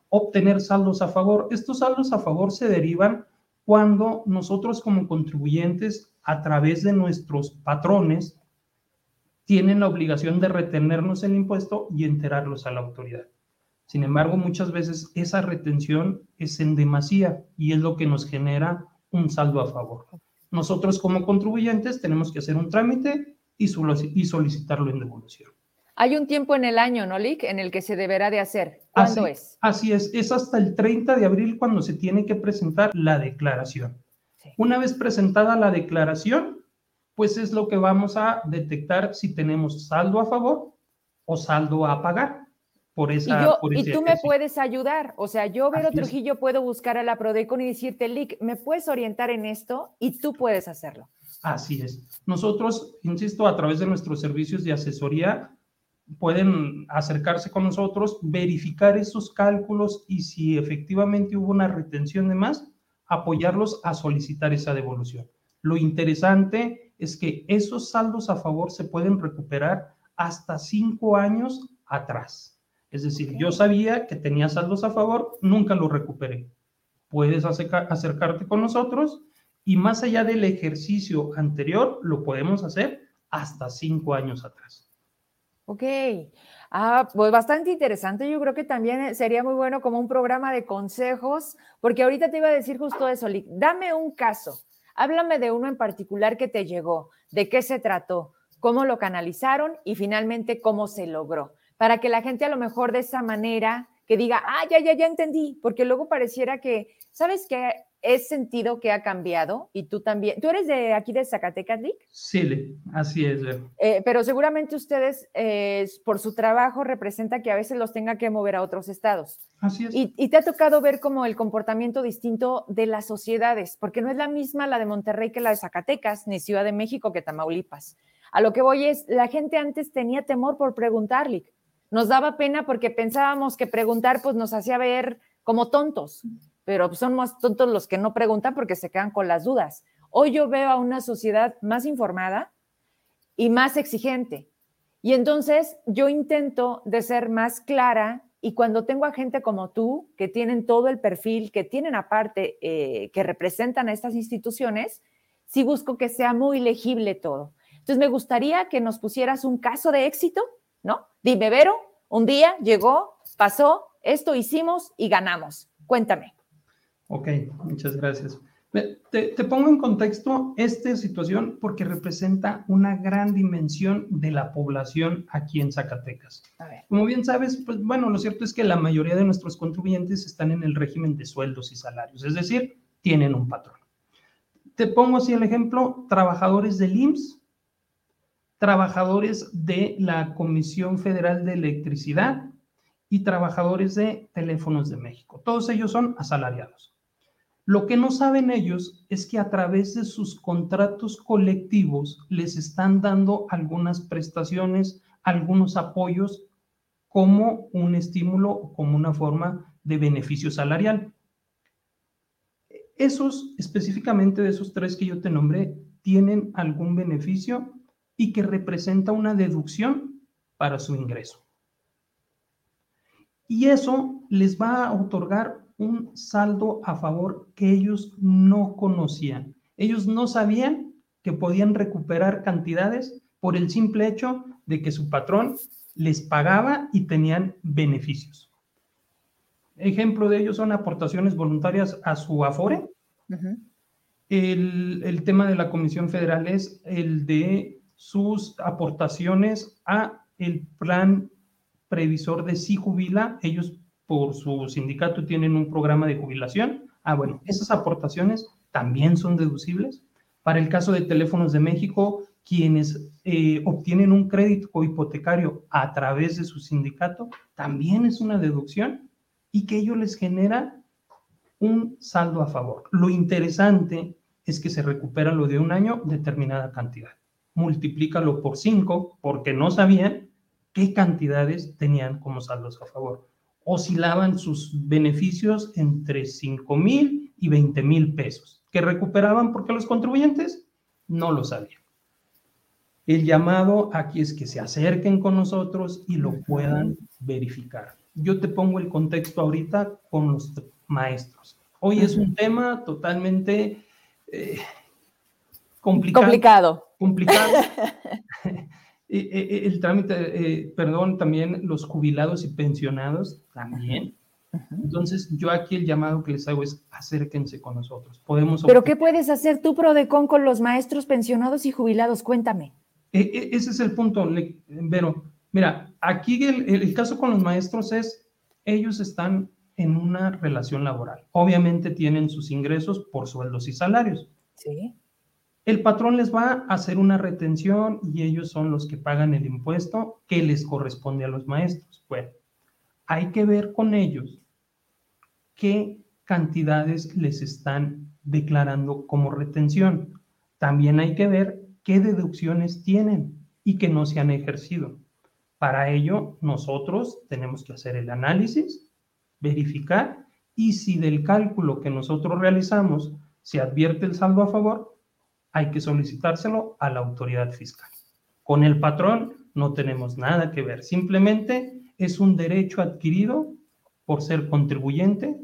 obtener saldos a favor. Estos saldos a favor se derivan cuando nosotros como contribuyentes, a través de nuestros patrones, tienen la obligación de retenernos el impuesto y enterarlos a la autoridad. Sin embargo, muchas veces esa retención es en demasía y es lo que nos genera un saldo a favor. Nosotros como contribuyentes tenemos que hacer un trámite y, solicitarlo en devolución. Hay un tiempo en el año, ¿no, Lick? En el que se deberá de hacer. ¿Cuándo es? Así es, es hasta el 30 de abril cuando se tiene que presentar la declaración. Una vez presentada la declaración, pues es lo que vamos a detectar si tenemos saldo a favor o saldo a pagar. Por esa, y, tú me puedes ayudar. O sea, yo, Vero Trujillo, puedo buscar a la Prodecon y decirte, Lick, ¿me puedes orientar en esto? Y tú puedes hacerlo. Así es. Nosotros, insisto, a través de nuestros servicios de asesoría, pueden acercarse con nosotros, verificar esos cálculos y si efectivamente hubo una retención de más, apoyarlos a solicitar esa devolución. Lo interesante es que esos saldos a favor se pueden recuperar hasta cinco años atrás. Es decir, yo sabía que tenía saldos a favor, nunca lo recuperé. Puedes acercarte con nosotros y más allá del ejercicio anterior, lo podemos hacer hasta cinco años atrás. Ok. Ah, pues bastante interesante. Yo creo que también sería muy bueno como un programa de consejos, porque ahorita te iba a decir justo eso, Dame un caso Háblame de uno en particular que te llegó, de qué se trató, cómo lo canalizaron y finalmente cómo se logró, para que la gente a lo mejor de esa manera que diga, ah, ya, ya, ya entendí, porque luego pareciera que, ¿sabes qué? Es sentido que ha cambiado y tú también. ¿Tú eres de aquí de Zacatecas, Lick? Sí, así es. Eh, pero seguramente ustedes, eh, por su trabajo, representa que a veces los tenga que mover a otros estados. Así es. Y, te ha tocado ver como el comportamiento distinto de las sociedades, porque no es la misma la de Monterrey que la de Zacatecas, ni Ciudad de México que Tamaulipas. A lo que voy es, la gente antes tenía temor por preguntar, Lick. Nos daba pena porque pensábamos que preguntar pues nos hacía ver como tontos pero son más tontos los que no preguntan porque se quedan con las dudas. Hoy yo veo a una sociedad más informada y más exigente. Y entonces yo intento de ser más clara y cuando tengo a gente como tú, que tienen todo el perfil, que tienen aparte, eh, que representan a estas instituciones, sí busco que sea muy legible todo. Entonces me gustaría que nos pusieras un caso de éxito, ¿no? Dime, Vero, un día llegó, pasó, esto hicimos y ganamos. Cuéntame. Ok, muchas gracias. Te, pongo en contexto esta situación porque representa una gran dimensión de la población aquí en Zacatecas. Como bien sabes, pues bueno, lo cierto es que la mayoría de nuestros contribuyentes están en el régimen de sueldos y salarios, es decir, tienen un patrón. Te pongo así el ejemplo, trabajadores del IMSS, trabajadores de la Comisión Federal de Electricidad y trabajadores de Teléfonos de México. Todos ellos son asalariados. Lo que no saben ellos es que a través de sus contratos colectivos les están dando algunas prestaciones, algunos apoyos como un estímulo o como una forma de beneficio salarial. Esos, específicamente de esos tres que yo te nombré, tienen algún beneficio y que representa una deducción para su ingreso. Y eso les va a otorgar un saldo a favor que ellos no conocían. Ellos no sabían que podían recuperar cantidades por el simple hecho de que su patrón les pagaba y tenían beneficios. Ejemplo de ello son aportaciones voluntarias a su Afore. el, el, tema de la Comisión Federal es el de sus aportaciones a el plan previsor de si jubila. Ellos por su sindicato tienen un programa de jubilación. Ah, bueno, esas aportaciones también son deducibles. Para el caso de Teléfonos de México, quienes eh, obtienen un crédito hipotecario a través de su sindicato, también es una deducción y que ello les genera un saldo a favor. Lo interesante es que se recupera lo de un año determinada cantidad. Multiplícalo por cinco porque no sabían qué cantidades tenían como saldos a favor. Oscilaban sus beneficios entre 5 mil y 20 mil pesos, que recuperaban porque los contribuyentes no lo sabían. El llamado aquí es que se acerquen con nosotros y lo puedan verificar. Yo te pongo el contexto ahorita con los maestros. Hoy es un tema totalmente eh, complicado. Complicado. Complicado. el trámite, eh, perdón, también los jubilados y pensionados también. Entonces, yo aquí el llamado que les hago es acérquense con nosotros. Podemos. Pero, ¿qué puedes hacer tú, Prodecon, con los maestros pensionados y jubilados? Cuéntame. E, e, ese es el punto, Vero. Mira, aquí el, caso con los maestros es, ellos están en una relación laboral. Obviamente tienen sus ingresos por sueldos y salarios. Sí. El patrón les va a hacer una retención y ellos son los que pagan el impuesto que les corresponde a los maestros. Bueno, hay que ver con ellos qué cantidades les están declarando como retención. También hay que ver qué deducciones tienen y que no se han ejercido. Para ello, nosotros tenemos que hacer el análisis, verificar y si del cálculo que nosotros realizamos se advierte el saldo a favor, hay que solicitárselo a la autoridad fiscal. Con el patrón no tenemos nada que ver, simplemente es un derecho adquirido por ser contribuyente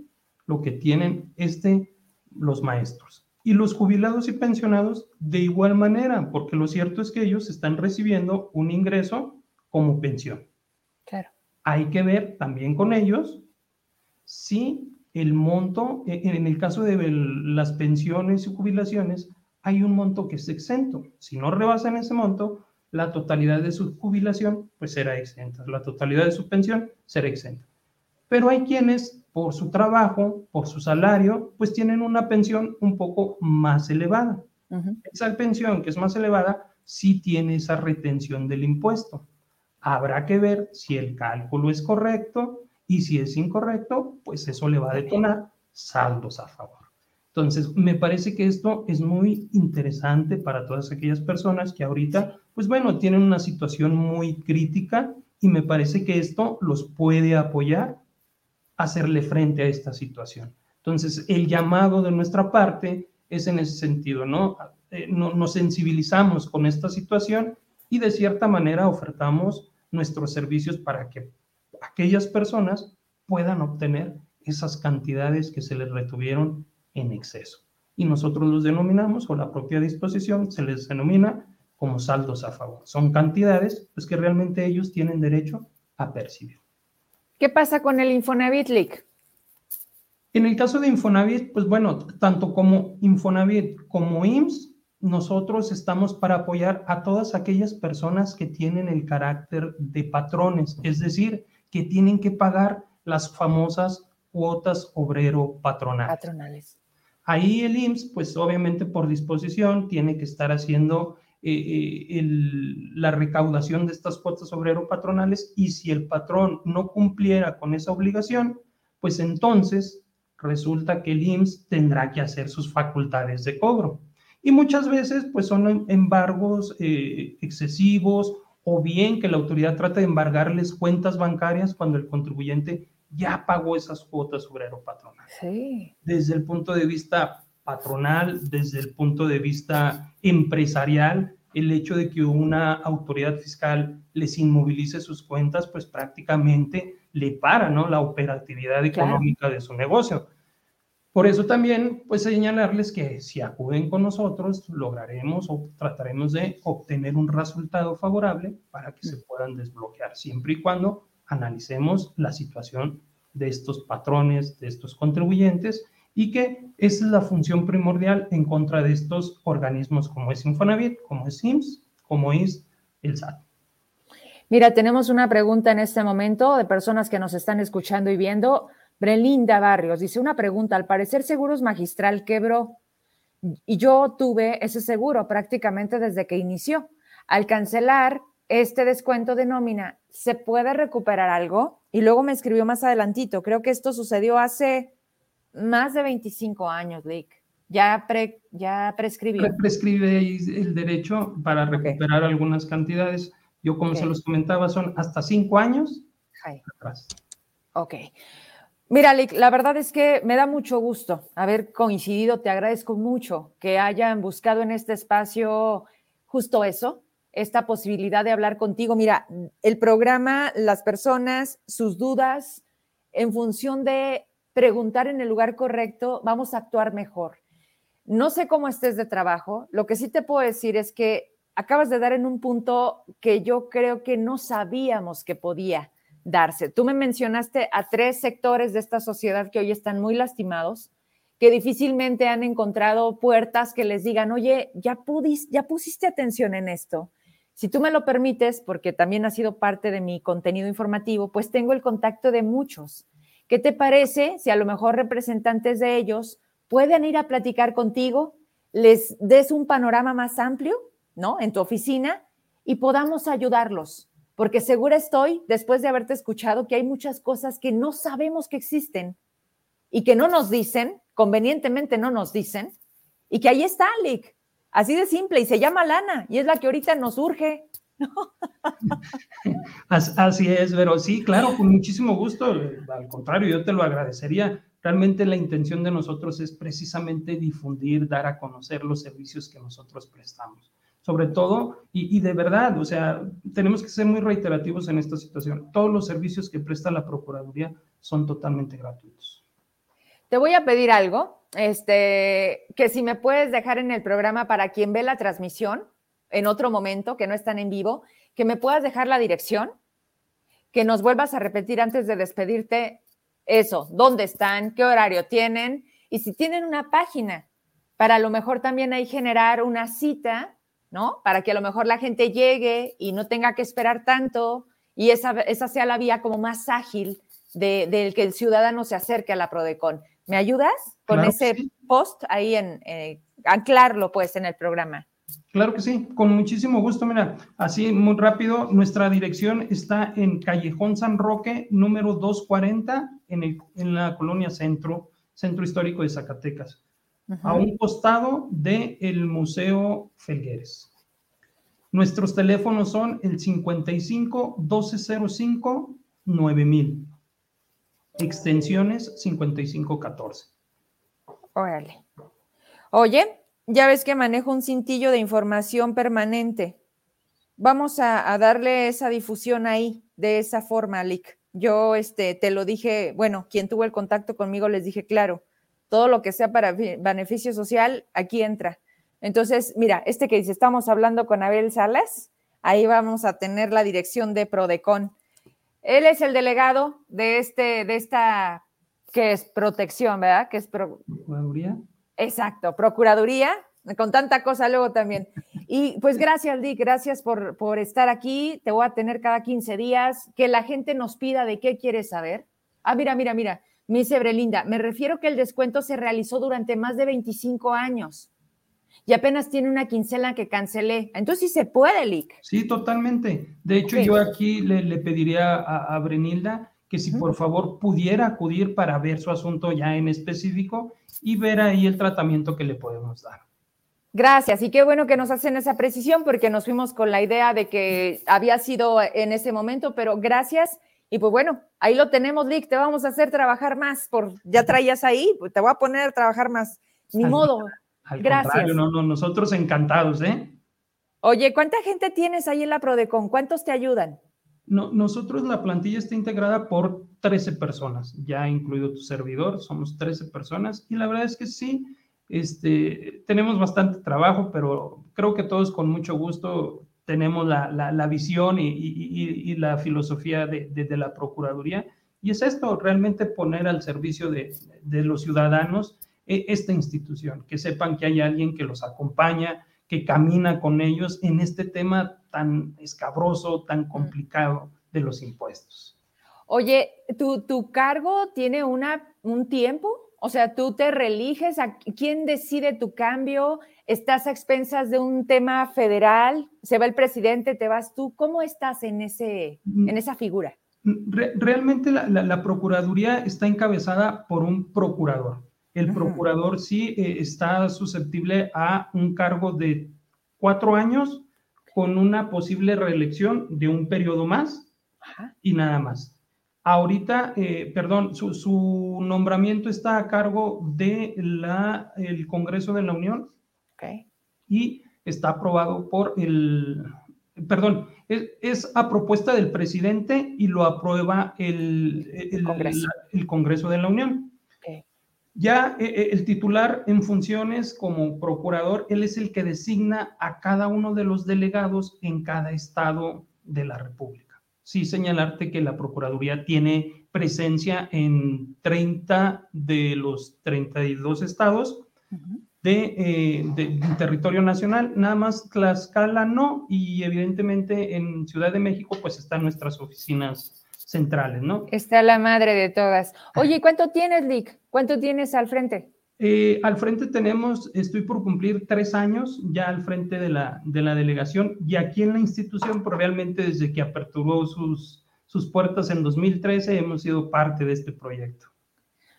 lo que tienen este los maestros. Y los jubilados y pensionados de igual manera, porque lo cierto es que ellos están recibiendo un ingreso como pensión. Claro. Hay que ver también con ellos si el monto, e, en el caso de las pensiones y jubilaciones, hay un monto que es exento. Si no rebasan ese monto, la totalidad de su jubilación pues será exenta, la totalidad de su pensión será exenta. Pero hay quienes por su trabajo, por su salario, pues tienen una pensión un poco más elevada. Esa pensión que es más elevada sí tiene esa retención del impuesto. Habrá que ver si el cálculo es correcto y si es incorrecto, pues eso le va a detonar saldos a favor. Entonces, me parece que esto es muy interesante para todas aquellas personas que ahorita, pues bueno, tienen una situación muy crítica y me parece que esto los puede apoyar hacerle frente a esta situación. Entonces, el llamado de nuestra parte es en ese sentido, ¿no? Eh, no nos sensibilizamos con esta situación y de cierta manera ofertamos nuestros servicios para que aquellas personas puedan obtener esas cantidades que se les retuvieron en exceso. Y nosotros los denominamos, o la propia disposición se les denomina como saldos a favor. Son cantidades pues, que realmente ellos tienen derecho a percibir. ¿Qué pasa con el Infonavit League? En el caso de Infonavit, pues bueno, tanto como Infonavit como IMSS, nosotros estamos para apoyar a todas aquellas personas que tienen el carácter de patrones, es decir, que tienen que pagar las famosas cuotas obrero patronales. patronales. Ahí el IMSS, pues obviamente por disposición, tiene que estar haciendo eh, eh, la recaudación de estas cuotas obrero patronales y si el patrón no cumpliera con esa obligación, pues entonces resulta que el IMSS tendrá que hacer sus facultades de cobro. Y muchas veces pues son embargos eh, excesivos o bien que la autoridad trata de embargarles cuentas bancarias cuando el contribuyente ya pagó esas cuotas obrero patronales. Sí. Desde el punto de vista patronal, desde el punto de vista empresarial, el hecho de que una autoridad fiscal les inmovilice sus cuentas, pues prácticamente le para ¿no? la operatividad económica de su negocio. Por eso también, pues señalarles que si acuden con nosotros, lograremos o trataremos de obtener un resultado favorable para que se puedan desbloquear, siempre y cuando analicemos la situación de estos patrones, de estos contribuyentes, y que es la función primordial en contra de estos organismos como es Infonavit, como es IMSS, como es el SAT. Mira, tenemos una pregunta en este momento de personas que nos están escuchando y viendo. Brelinda Barrios dice una pregunta, al parecer Seguros Magistral quebró y yo tuve ese seguro prácticamente desde que inició. Al cancelar este descuento de nómina, ¿se puede recuperar algo? Y luego me escribió más adelantito, creo que esto sucedió hace más de 25 años, Lick. Ya, pre, ya prescribió. Prescribe el derecho para recuperar algunas cantidades. Yo, como se los comentaba, son hasta cinco años atrás. Ok. Mira, Lick, la verdad es que me da mucho gusto haber coincidido. Te agradezco mucho que hayan buscado en este espacio justo eso, esta posibilidad de hablar contigo. Mira, el programa, las personas, sus dudas, en función de preguntar en el lugar correcto, vamos a actuar mejor. No sé cómo estés de trabajo, lo que sí te puedo decir es que acabas de dar en un punto que yo creo que no sabíamos que podía darse. Tú me mencionaste a tres sectores de esta sociedad que hoy están muy lastimados, que difícilmente han encontrado puertas que les digan, oye, ya, pudiste, ya pusiste atención en esto. Si tú me lo permites, porque también ha sido parte de mi contenido informativo, pues tengo el contacto de muchos. ¿Qué te parece si a lo mejor representantes de ellos pueden ir a platicar contigo, les des un panorama más amplio, ¿no? En tu oficina y podamos ayudarlos? Porque segura estoy, después de haberte escuchado, que hay muchas cosas que no sabemos que existen y que no nos dicen, convenientemente no nos dicen, y que ahí está, Lick. Así de simple, y se llama lana, y es la que ahorita nos urge. Así es, pero sí, claro, con muchísimo gusto. Al contrario, yo te lo agradecería. Realmente la intención de nosotros es precisamente difundir, dar a conocer los servicios que nosotros prestamos. Sobre todo, y, de verdad, o sea, tenemos que ser muy reiterativos en esta situación. Todos los servicios que presta la Procuraduría son totalmente gratuitos. Te voy a pedir algo, este, que si me puedes dejar en el programa para quien ve la transmisión, en otro momento, que no están en vivo, que me puedas dejar la dirección, que nos vuelvas a repetir antes de despedirte eso, dónde están, qué horario tienen y si tienen una página, para a lo mejor también ahí generar una cita, ¿no? Para que a lo mejor la gente llegue y no tenga que esperar tanto y esa, esa sea la vía como más ágil del que el ciudadano se acerque a la Prodecon. ¿Me ayudas con ese post ahí en eh, anclarlo pues en el programa? Claro que sí, con muchísimo gusto. Mira, así muy rápido, nuestra dirección está en Callejón San Roque, número 240, en, el, en la colonia Centro, Centro Histórico de Zacatecas, a un costado del el Museo Felgueres. Nuestros teléfonos son el 55 1205 9000, extensiones 5514. Órale. Oye, ya ves que manejo un cintillo de información permanente. Vamos a, darle esa difusión ahí, de esa forma, Lick. Yo este, te lo dije, bueno, quien tuvo el contacto conmigo les dije, claro, todo lo que sea para beneficio social, aquí entra. Entonces, mira, este que dice, estamos hablando con Abel Salas, ahí vamos a tener la dirección de Prodecon. Él es el delegado de, este, de esta, que es protección, ¿verdad? Que es Procuraduría. Exacto, Procuraduría, con tanta cosa luego también. Y pues gracias, Dick, gracias por, por estar aquí. Te voy a tener cada 15 días. Que la gente nos pida de qué quieres saber. Ah, mira, mira, mira. Me dice Brelinda, me refiero que el descuento se realizó durante más de 25 años y apenas tiene una quincena que cancelé. Entonces sí se puede, Lick. Sí, totalmente. De hecho, yo aquí le, pediría a, a Brenilda que si por favor pudiera acudir para ver su asunto ya en específico y ver ahí el tratamiento que le podemos dar. Gracias, y qué bueno que nos hacen esa precisión porque nos fuimos con la idea de que había sido en ese momento, pero gracias. Y pues bueno, ahí lo tenemos, Lick, te vamos a hacer trabajar más, por ya traías ahí, pues te voy a poner a trabajar más. Ni modo. Gracias. No, no, nosotros encantados, ¿eh? Oye, ¿cuánta gente tienes ahí en la Prodecon? ¿Cuántos te ayudan? nosotros la plantilla está integrada por 13 personas, ya incluido tu servidor, somos 13 personas y la verdad es que sí, este, tenemos bastante trabajo, pero creo que todos con mucho gusto tenemos la, la, visión y, y, la filosofía de, de, la Procuraduría. Y es esto, realmente poner al servicio de, de los ciudadanos esta institución, que sepan que hay alguien que los acompaña, que camina con ellos en este tema tan escabroso, tan complicado de los impuestos. Oye, ¿tu, tu cargo tiene una, un tiempo? O sea, tú te religes, ¿a quién decide tu cambio? ¿Estás a expensas de un tema federal? ¿Se va el presidente? ¿Te vas tú? ¿Cómo estás en, ese, mm. en esa figura? realmente la, Procuraduría está encabezada por un procurador. El procurador sí eh, está susceptible a un cargo de cuatro años con una posible reelección de un periodo más y nada más. Ahorita, eh, perdón, su, nombramiento está a cargo del el Congreso de la Unión y está aprobado por el, perdón, es, a propuesta del presidente y lo aprueba el, el, Congreso. de la Unión. Ya eh, eh, el titular en funciones como procurador, él es el que designa a cada uno de los delegados en cada estado de la República. Sí señalarte que la Procuraduría tiene presencia en 30 de los 32 estados de, eh, de, territorio nacional, nada más Tlaxcala no, y evidentemente en Ciudad de México pues están nuestras oficinas centrales, ¿no? Está la madre de todas. Oye, ¿cuánto tienes, Lick? ¿Cuánto tienes al frente? Eh, al frente tenemos, estoy por cumplir tres años ya al frente de la, de la delegación y aquí en la institución, probablemente desde que aperturó sus, sus puertas en 2013, hemos sido parte de este proyecto.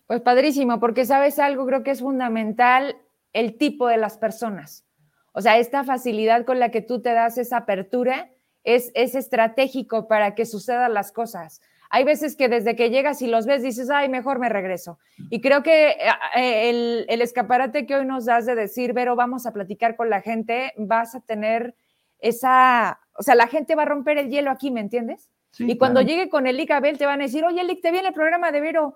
Pues padrísimo, porque sabes algo, creo que es fundamental el tipo de las personas. O sea, esta facilidad con la que tú te das esa apertura es, es estratégico para que sucedan las cosas. Hay veces que desde que llegas y los ves dices, ay, mejor me regreso. Y creo que eh, eh, el, escaparate que hoy nos das de decir, Vero, vamos a platicar con la gente, vas a tener esa, o sea, la gente va a romper el hielo aquí, ¿me entiendes? y cuando llegue con el Abel te van a decir, oye, Lic, te viene el programa de Vero,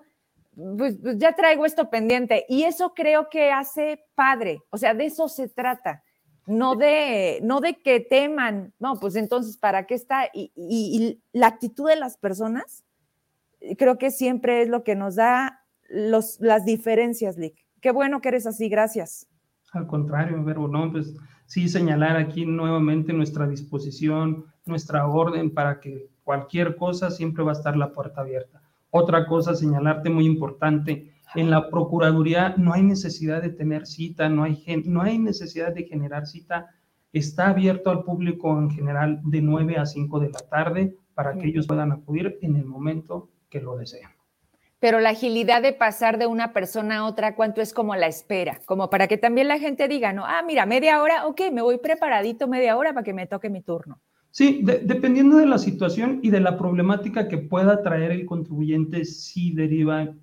pues, pues, ya traigo esto pendiente. Y eso creo que hace padre, o sea, de eso se trata no de, no de que teman, no, pues entonces, ¿para qué está? Y, la actitud de las personas, creo que siempre es lo que nos da los, las diferencias, Lick. Qué bueno que eres así, gracias. Al contrario, Verbo, no, pues sí señalar aquí nuevamente nuestra disposición, nuestra orden para que cualquier cosa siempre va a estar la puerta abierta. Otra cosa, señalarte muy importante, en la Procuraduría no hay necesidad de tener cita, no hay, no hay necesidad de generar cita. Está abierto al público en general de 9 a 5 de la tarde para que ellos puedan acudir en el momento que lo deseen. Pero la agilidad de pasar de una persona a otra, ¿cuánto es como la espera? Como para que también la gente diga, no, ah, mira, media hora, ok, me voy preparadito media hora para que me toque mi turno. Sí, dependiendo de la situación y de la problemática que pueda traer el contribuyente, sí deriva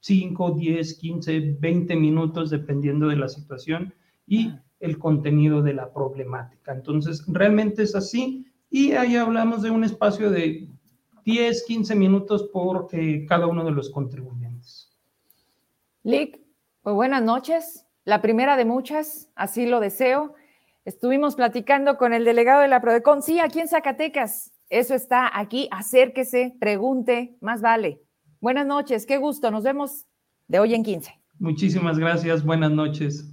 5, 10, 15, 20 minutos, dependiendo de la situación y el contenido de la problemática. Entonces, realmente es así. Y ahí hablamos de un espacio de 10, 15 minutos por eh, cada uno de los contribuyentes. Lick, pues buenas noches. La primera de muchas, así lo deseo. Estuvimos platicando con el delegado de la Prodecon. Sí, aquí en Zacatecas. Eso está aquí. Acérquese, pregunte, más vale. Buenas noches, qué gusto. Nos vemos de hoy en 15. Muchísimas gracias. Buenas noches.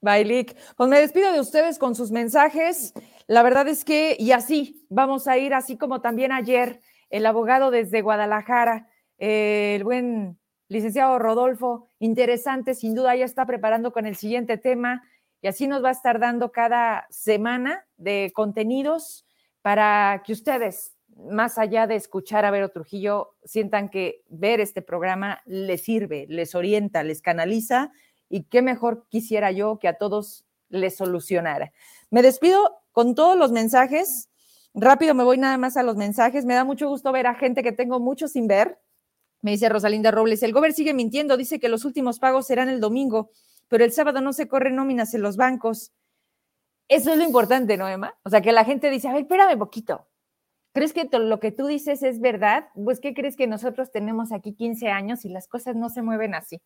Bye, Lick. Pues me despido de ustedes con sus mensajes. La verdad es que, y así, vamos a ir, así como también ayer, el abogado desde Guadalajara, eh, el buen licenciado Rodolfo, interesante, sin duda, ya está preparando con el siguiente tema y así nos va a estar dando cada semana de contenidos para que ustedes más allá de escuchar a Vero Trujillo, sientan que ver este programa les sirve, les orienta, les canaliza y qué mejor quisiera yo que a todos les solucionara. Me despido con todos los mensajes. Rápido me voy nada más a los mensajes. Me da mucho gusto ver a gente que tengo mucho sin ver. Me dice Rosalinda Robles, el gober sigue mintiendo, dice que los últimos pagos serán el domingo, pero el sábado no se corren nóminas en los bancos. Eso es lo importante, ¿no, Emma? O sea, que la gente dice, a ver, espérame poquito ¿Crees que lo que tú dices es verdad? Pues, ¿qué crees que nosotros tenemos aquí 15 años y las cosas no se mueven así?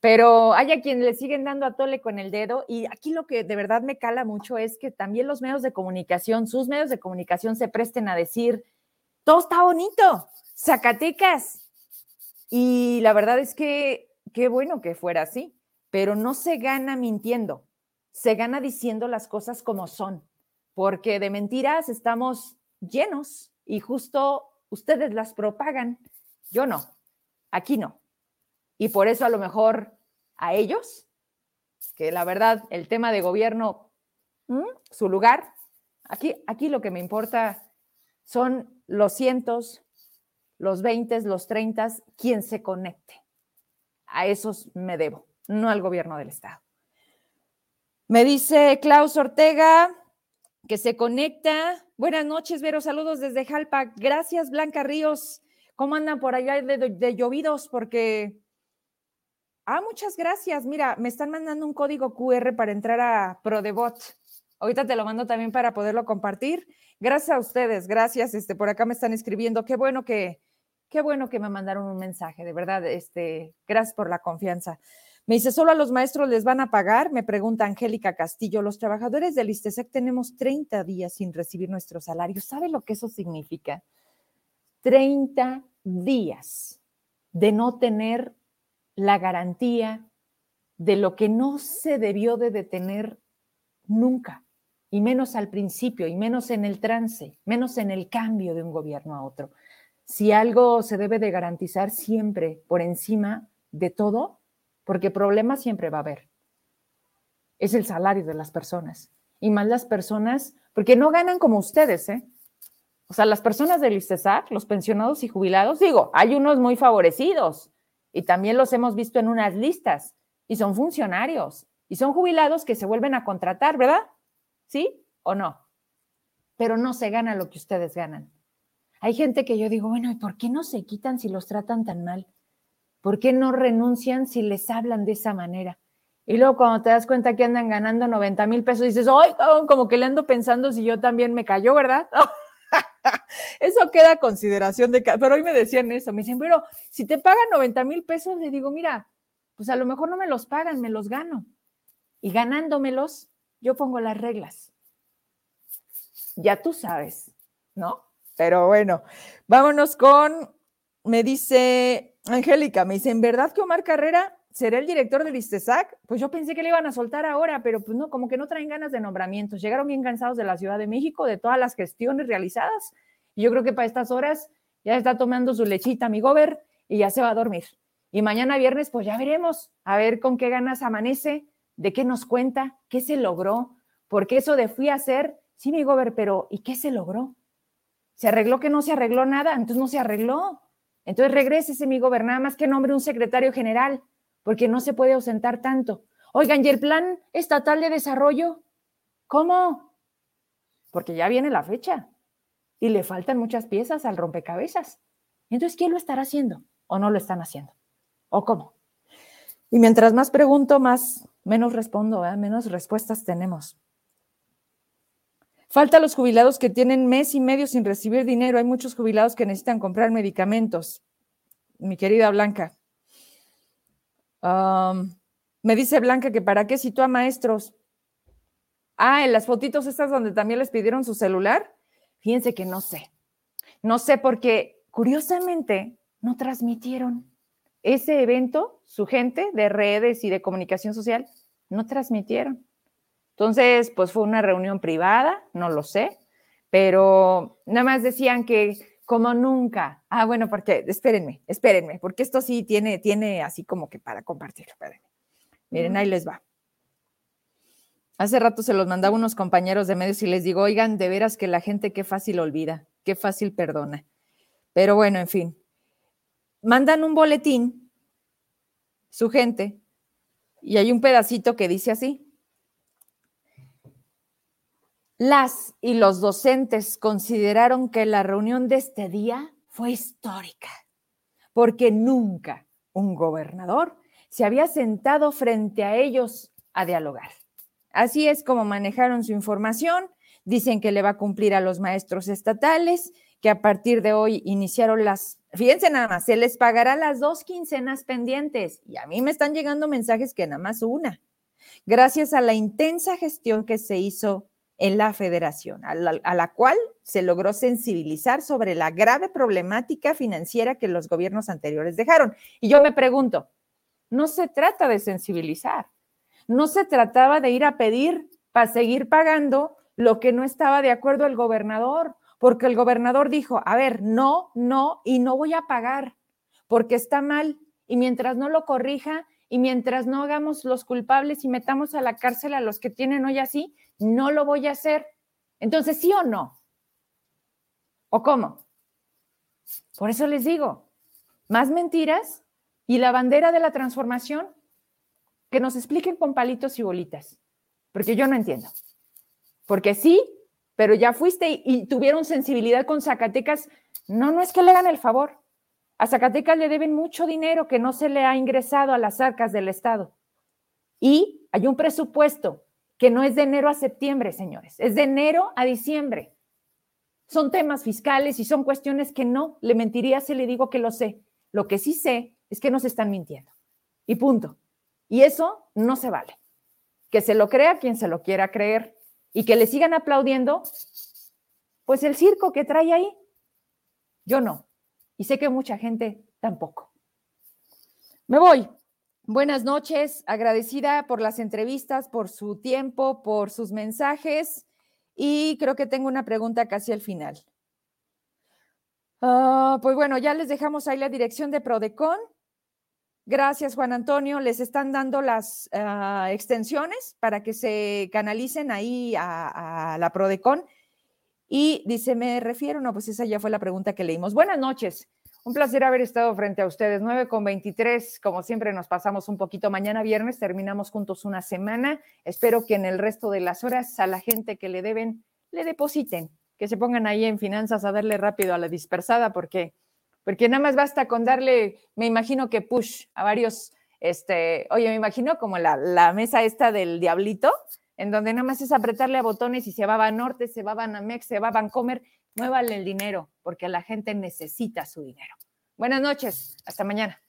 Pero hay a quien le siguen dando a tole con el dedo y aquí lo que de verdad me cala mucho es que también los medios de comunicación, sus medios de comunicación se presten a decir, todo está bonito, Zacatecas. Y la verdad es que qué bueno que fuera así, pero no se gana mintiendo, se gana diciendo las cosas como son, porque de mentiras estamos llenos y justo ustedes las propagan. Yo no, aquí no. Y por eso a lo mejor a ellos, que la verdad el tema de gobierno, su lugar, aquí, aquí lo que me importa son los cientos, los veintes, los treintas, quien se conecte. A esos me debo, no al gobierno del Estado. Me dice Klaus Ortega que se conecta. Buenas noches, Vero. Saludos desde Jalpa. Gracias, Blanca Ríos. ¿Cómo andan por allá de, llovidos? Porque. Ah, muchas gracias. Mira, me están mandando un código QR para entrar a ProDebot. Ahorita te lo mando también para poderlo compartir. Gracias a ustedes, gracias. Este, por acá me están escribiendo. Qué bueno que, qué bueno que me mandaron un mensaje, de verdad. Este, gracias por la confianza. Me dice, ¿solo a los maestros les van a pagar? Me pregunta Angélica Castillo. Los trabajadores del ISTESEC tenemos 30 días sin recibir nuestro salario. ¿Sabe lo que eso significa? 30 días de no tener la garantía de lo que no se debió de detener nunca y menos al principio, y menos en el trance, menos en el cambio de un gobierno a otro. Si algo se debe de garantizar siempre por encima de todo, porque problemas siempre va a haber, es el salario de las personas. Y más las personas, porque no ganan como ustedes, ¿eh? O sea, las personas del ISTESAC, los pensionados y jubilados, digo, hay unos muy favorecidos y también los hemos visto en unas listas y son funcionarios y son jubilados que se vuelven a contratar, ¿verdad? ¿Sí o no? Pero no se gana lo que ustedes ganan. Hay gente que yo digo, bueno, ¿y por qué no se quitan si los tratan tan mal? ¿Por qué no renuncian si les hablan de esa manera? Y luego cuando te das cuenta que andan ganando 90 mil pesos, dices, ¡ay! Como que le ando pensando si yo también me cayó, ¿verdad? eso queda consideración de... Pero hoy me decían eso, me dicen, pero si te pagan 90 mil pesos, le digo, mira, pues a lo mejor no me los pagan, me los gano. Y ganándomelos, yo pongo las reglas. Ya tú sabes, ¿no? Pero bueno, vámonos con, me dice Angélica, me dice, ¿en verdad que Omar Carrera será el director del ISTESAC? Pues yo pensé que le iban a soltar ahora, pero pues no, como que no traen ganas de nombramientos. Llegaron bien cansados de la Ciudad de México, de todas las gestiones realizadas. Y yo creo que para estas horas ya está tomando su lechita mi gober y ya se va a dormir. Y mañana viernes, pues ya veremos, a ver con qué ganas amanece de qué nos cuenta, qué se logró, porque eso de fui a hacer, sí, mi gober, pero ¿y qué se logró? ¿Se arregló que no se arregló nada? Entonces no se arregló. Entonces regrese, mi gober, nada más que nombre un secretario general, porque no se puede ausentar tanto. Oigan, ¿y el plan estatal de desarrollo? ¿Cómo? Porque ya viene la fecha y le faltan muchas piezas al rompecabezas. Entonces, ¿quién lo estará haciendo o no lo están haciendo? ¿O cómo? Y mientras más pregunto, más menos respondo, menos respuestas tenemos. Falta los jubilados que tienen mes y medio sin recibir dinero. Hay muchos jubilados que necesitan comprar medicamentos. Mi querida Blanca. me dice Blanca que para qué citó a maestros. Ah, en las fotitos estas donde también les pidieron su celular. Fíjense que no sé. No sé porque curiosamente no transmitieron ese evento, su gente de redes y de comunicación social, no transmitieron. Entonces, pues fue una reunión privada, no lo sé, pero nada más decían que como nunca. Ah, bueno, porque espérenme, espérenme, porque esto sí tiene, tiene así como que para compartir. Espérenme. Miren, ahí les va. Hace rato se los mandaba unos compañeros de medios y les digo, oigan, de veras que la gente qué fácil olvida, qué fácil perdona. Pero bueno, en fin, mandan un boletín, su gente, y hay un pedacito que dice así. Las y los docentes consideraron que la reunión de este día fue histórica, porque nunca un gobernador se había sentado frente a ellos a dialogar. Así es como manejaron su información. Dicen que le va a cumplir a los maestros estatales, que a partir de hoy iniciaron las, fíjense nada más, se les pagará las dos quincenas pendientes y a mí me están llegando mensajes que nada más una, gracias a la intensa gestión que se hizo en la federación, a la, cual se logró sensibilizar sobre la grave problemática financiera que los gobiernos anteriores dejaron. Y yo me pregunto, no se trata de sensibilizar, no se trataba de ir a pedir para seguir pagando lo que no estaba de acuerdo el gobernador, porque el gobernador dijo, a ver, no, no, y no voy a pagar, porque está mal, y mientras no lo corrija, y mientras no hagamos los culpables y metamos a la cárcel a los que tienen hoy así, no lo voy a hacer. Entonces, ¿sí o no? ¿O cómo? Por eso les digo, más mentiras y la bandera de la transformación, que nos expliquen con palitos y bolitas, porque yo no entiendo. Porque sí, pero ya fuiste y, tuvieron sensibilidad con Zacatecas. No, no es que le hagan el favor. A Zacatecas le deben mucho dinero que no se le ha ingresado a las arcas del Estado. Y hay un presupuesto que no es de enero a septiembre, señores, es de enero a diciembre. Son temas fiscales y son cuestiones que no le mentiría si le digo que lo sé. Lo que sí sé es que nos están mintiendo. Y punto. Y eso no se vale. Que se lo crea quien se lo quiera creer y que le sigan aplaudiendo, pues el circo que trae ahí, yo no. Y sé que mucha gente tampoco. Me voy. Buenas noches, agradecida por las entrevistas, por su tiempo, por sus mensajes y creo que tengo una pregunta casi al final. Uh, pues bueno, ya les dejamos ahí la dirección de Prodecon. Gracias, Juan Antonio. Les están dando las uh, extensiones para que se canalicen ahí a, a, la Prodecon. Y dice, ¿me refiero? No, pues esa ya fue la pregunta que leímos. Buenas noches. Un placer haber estado frente a ustedes. 9 con 23, como siempre nos pasamos un poquito. Mañana viernes terminamos juntos una semana. Espero que en el resto de las horas a la gente que le deben, le depositen, que se pongan ahí en finanzas a darle rápido a la dispersada, porque porque nada más basta con darle, me imagino que push a varios, este, oye, me imagino como la, la mesa esta del diablito, en donde nada más es apretarle a botones y se va a Norte, se va a Banamex, se va a Bancomer, muévale el dinero, porque la gente necesita su dinero. Buenas noches, hasta mañana.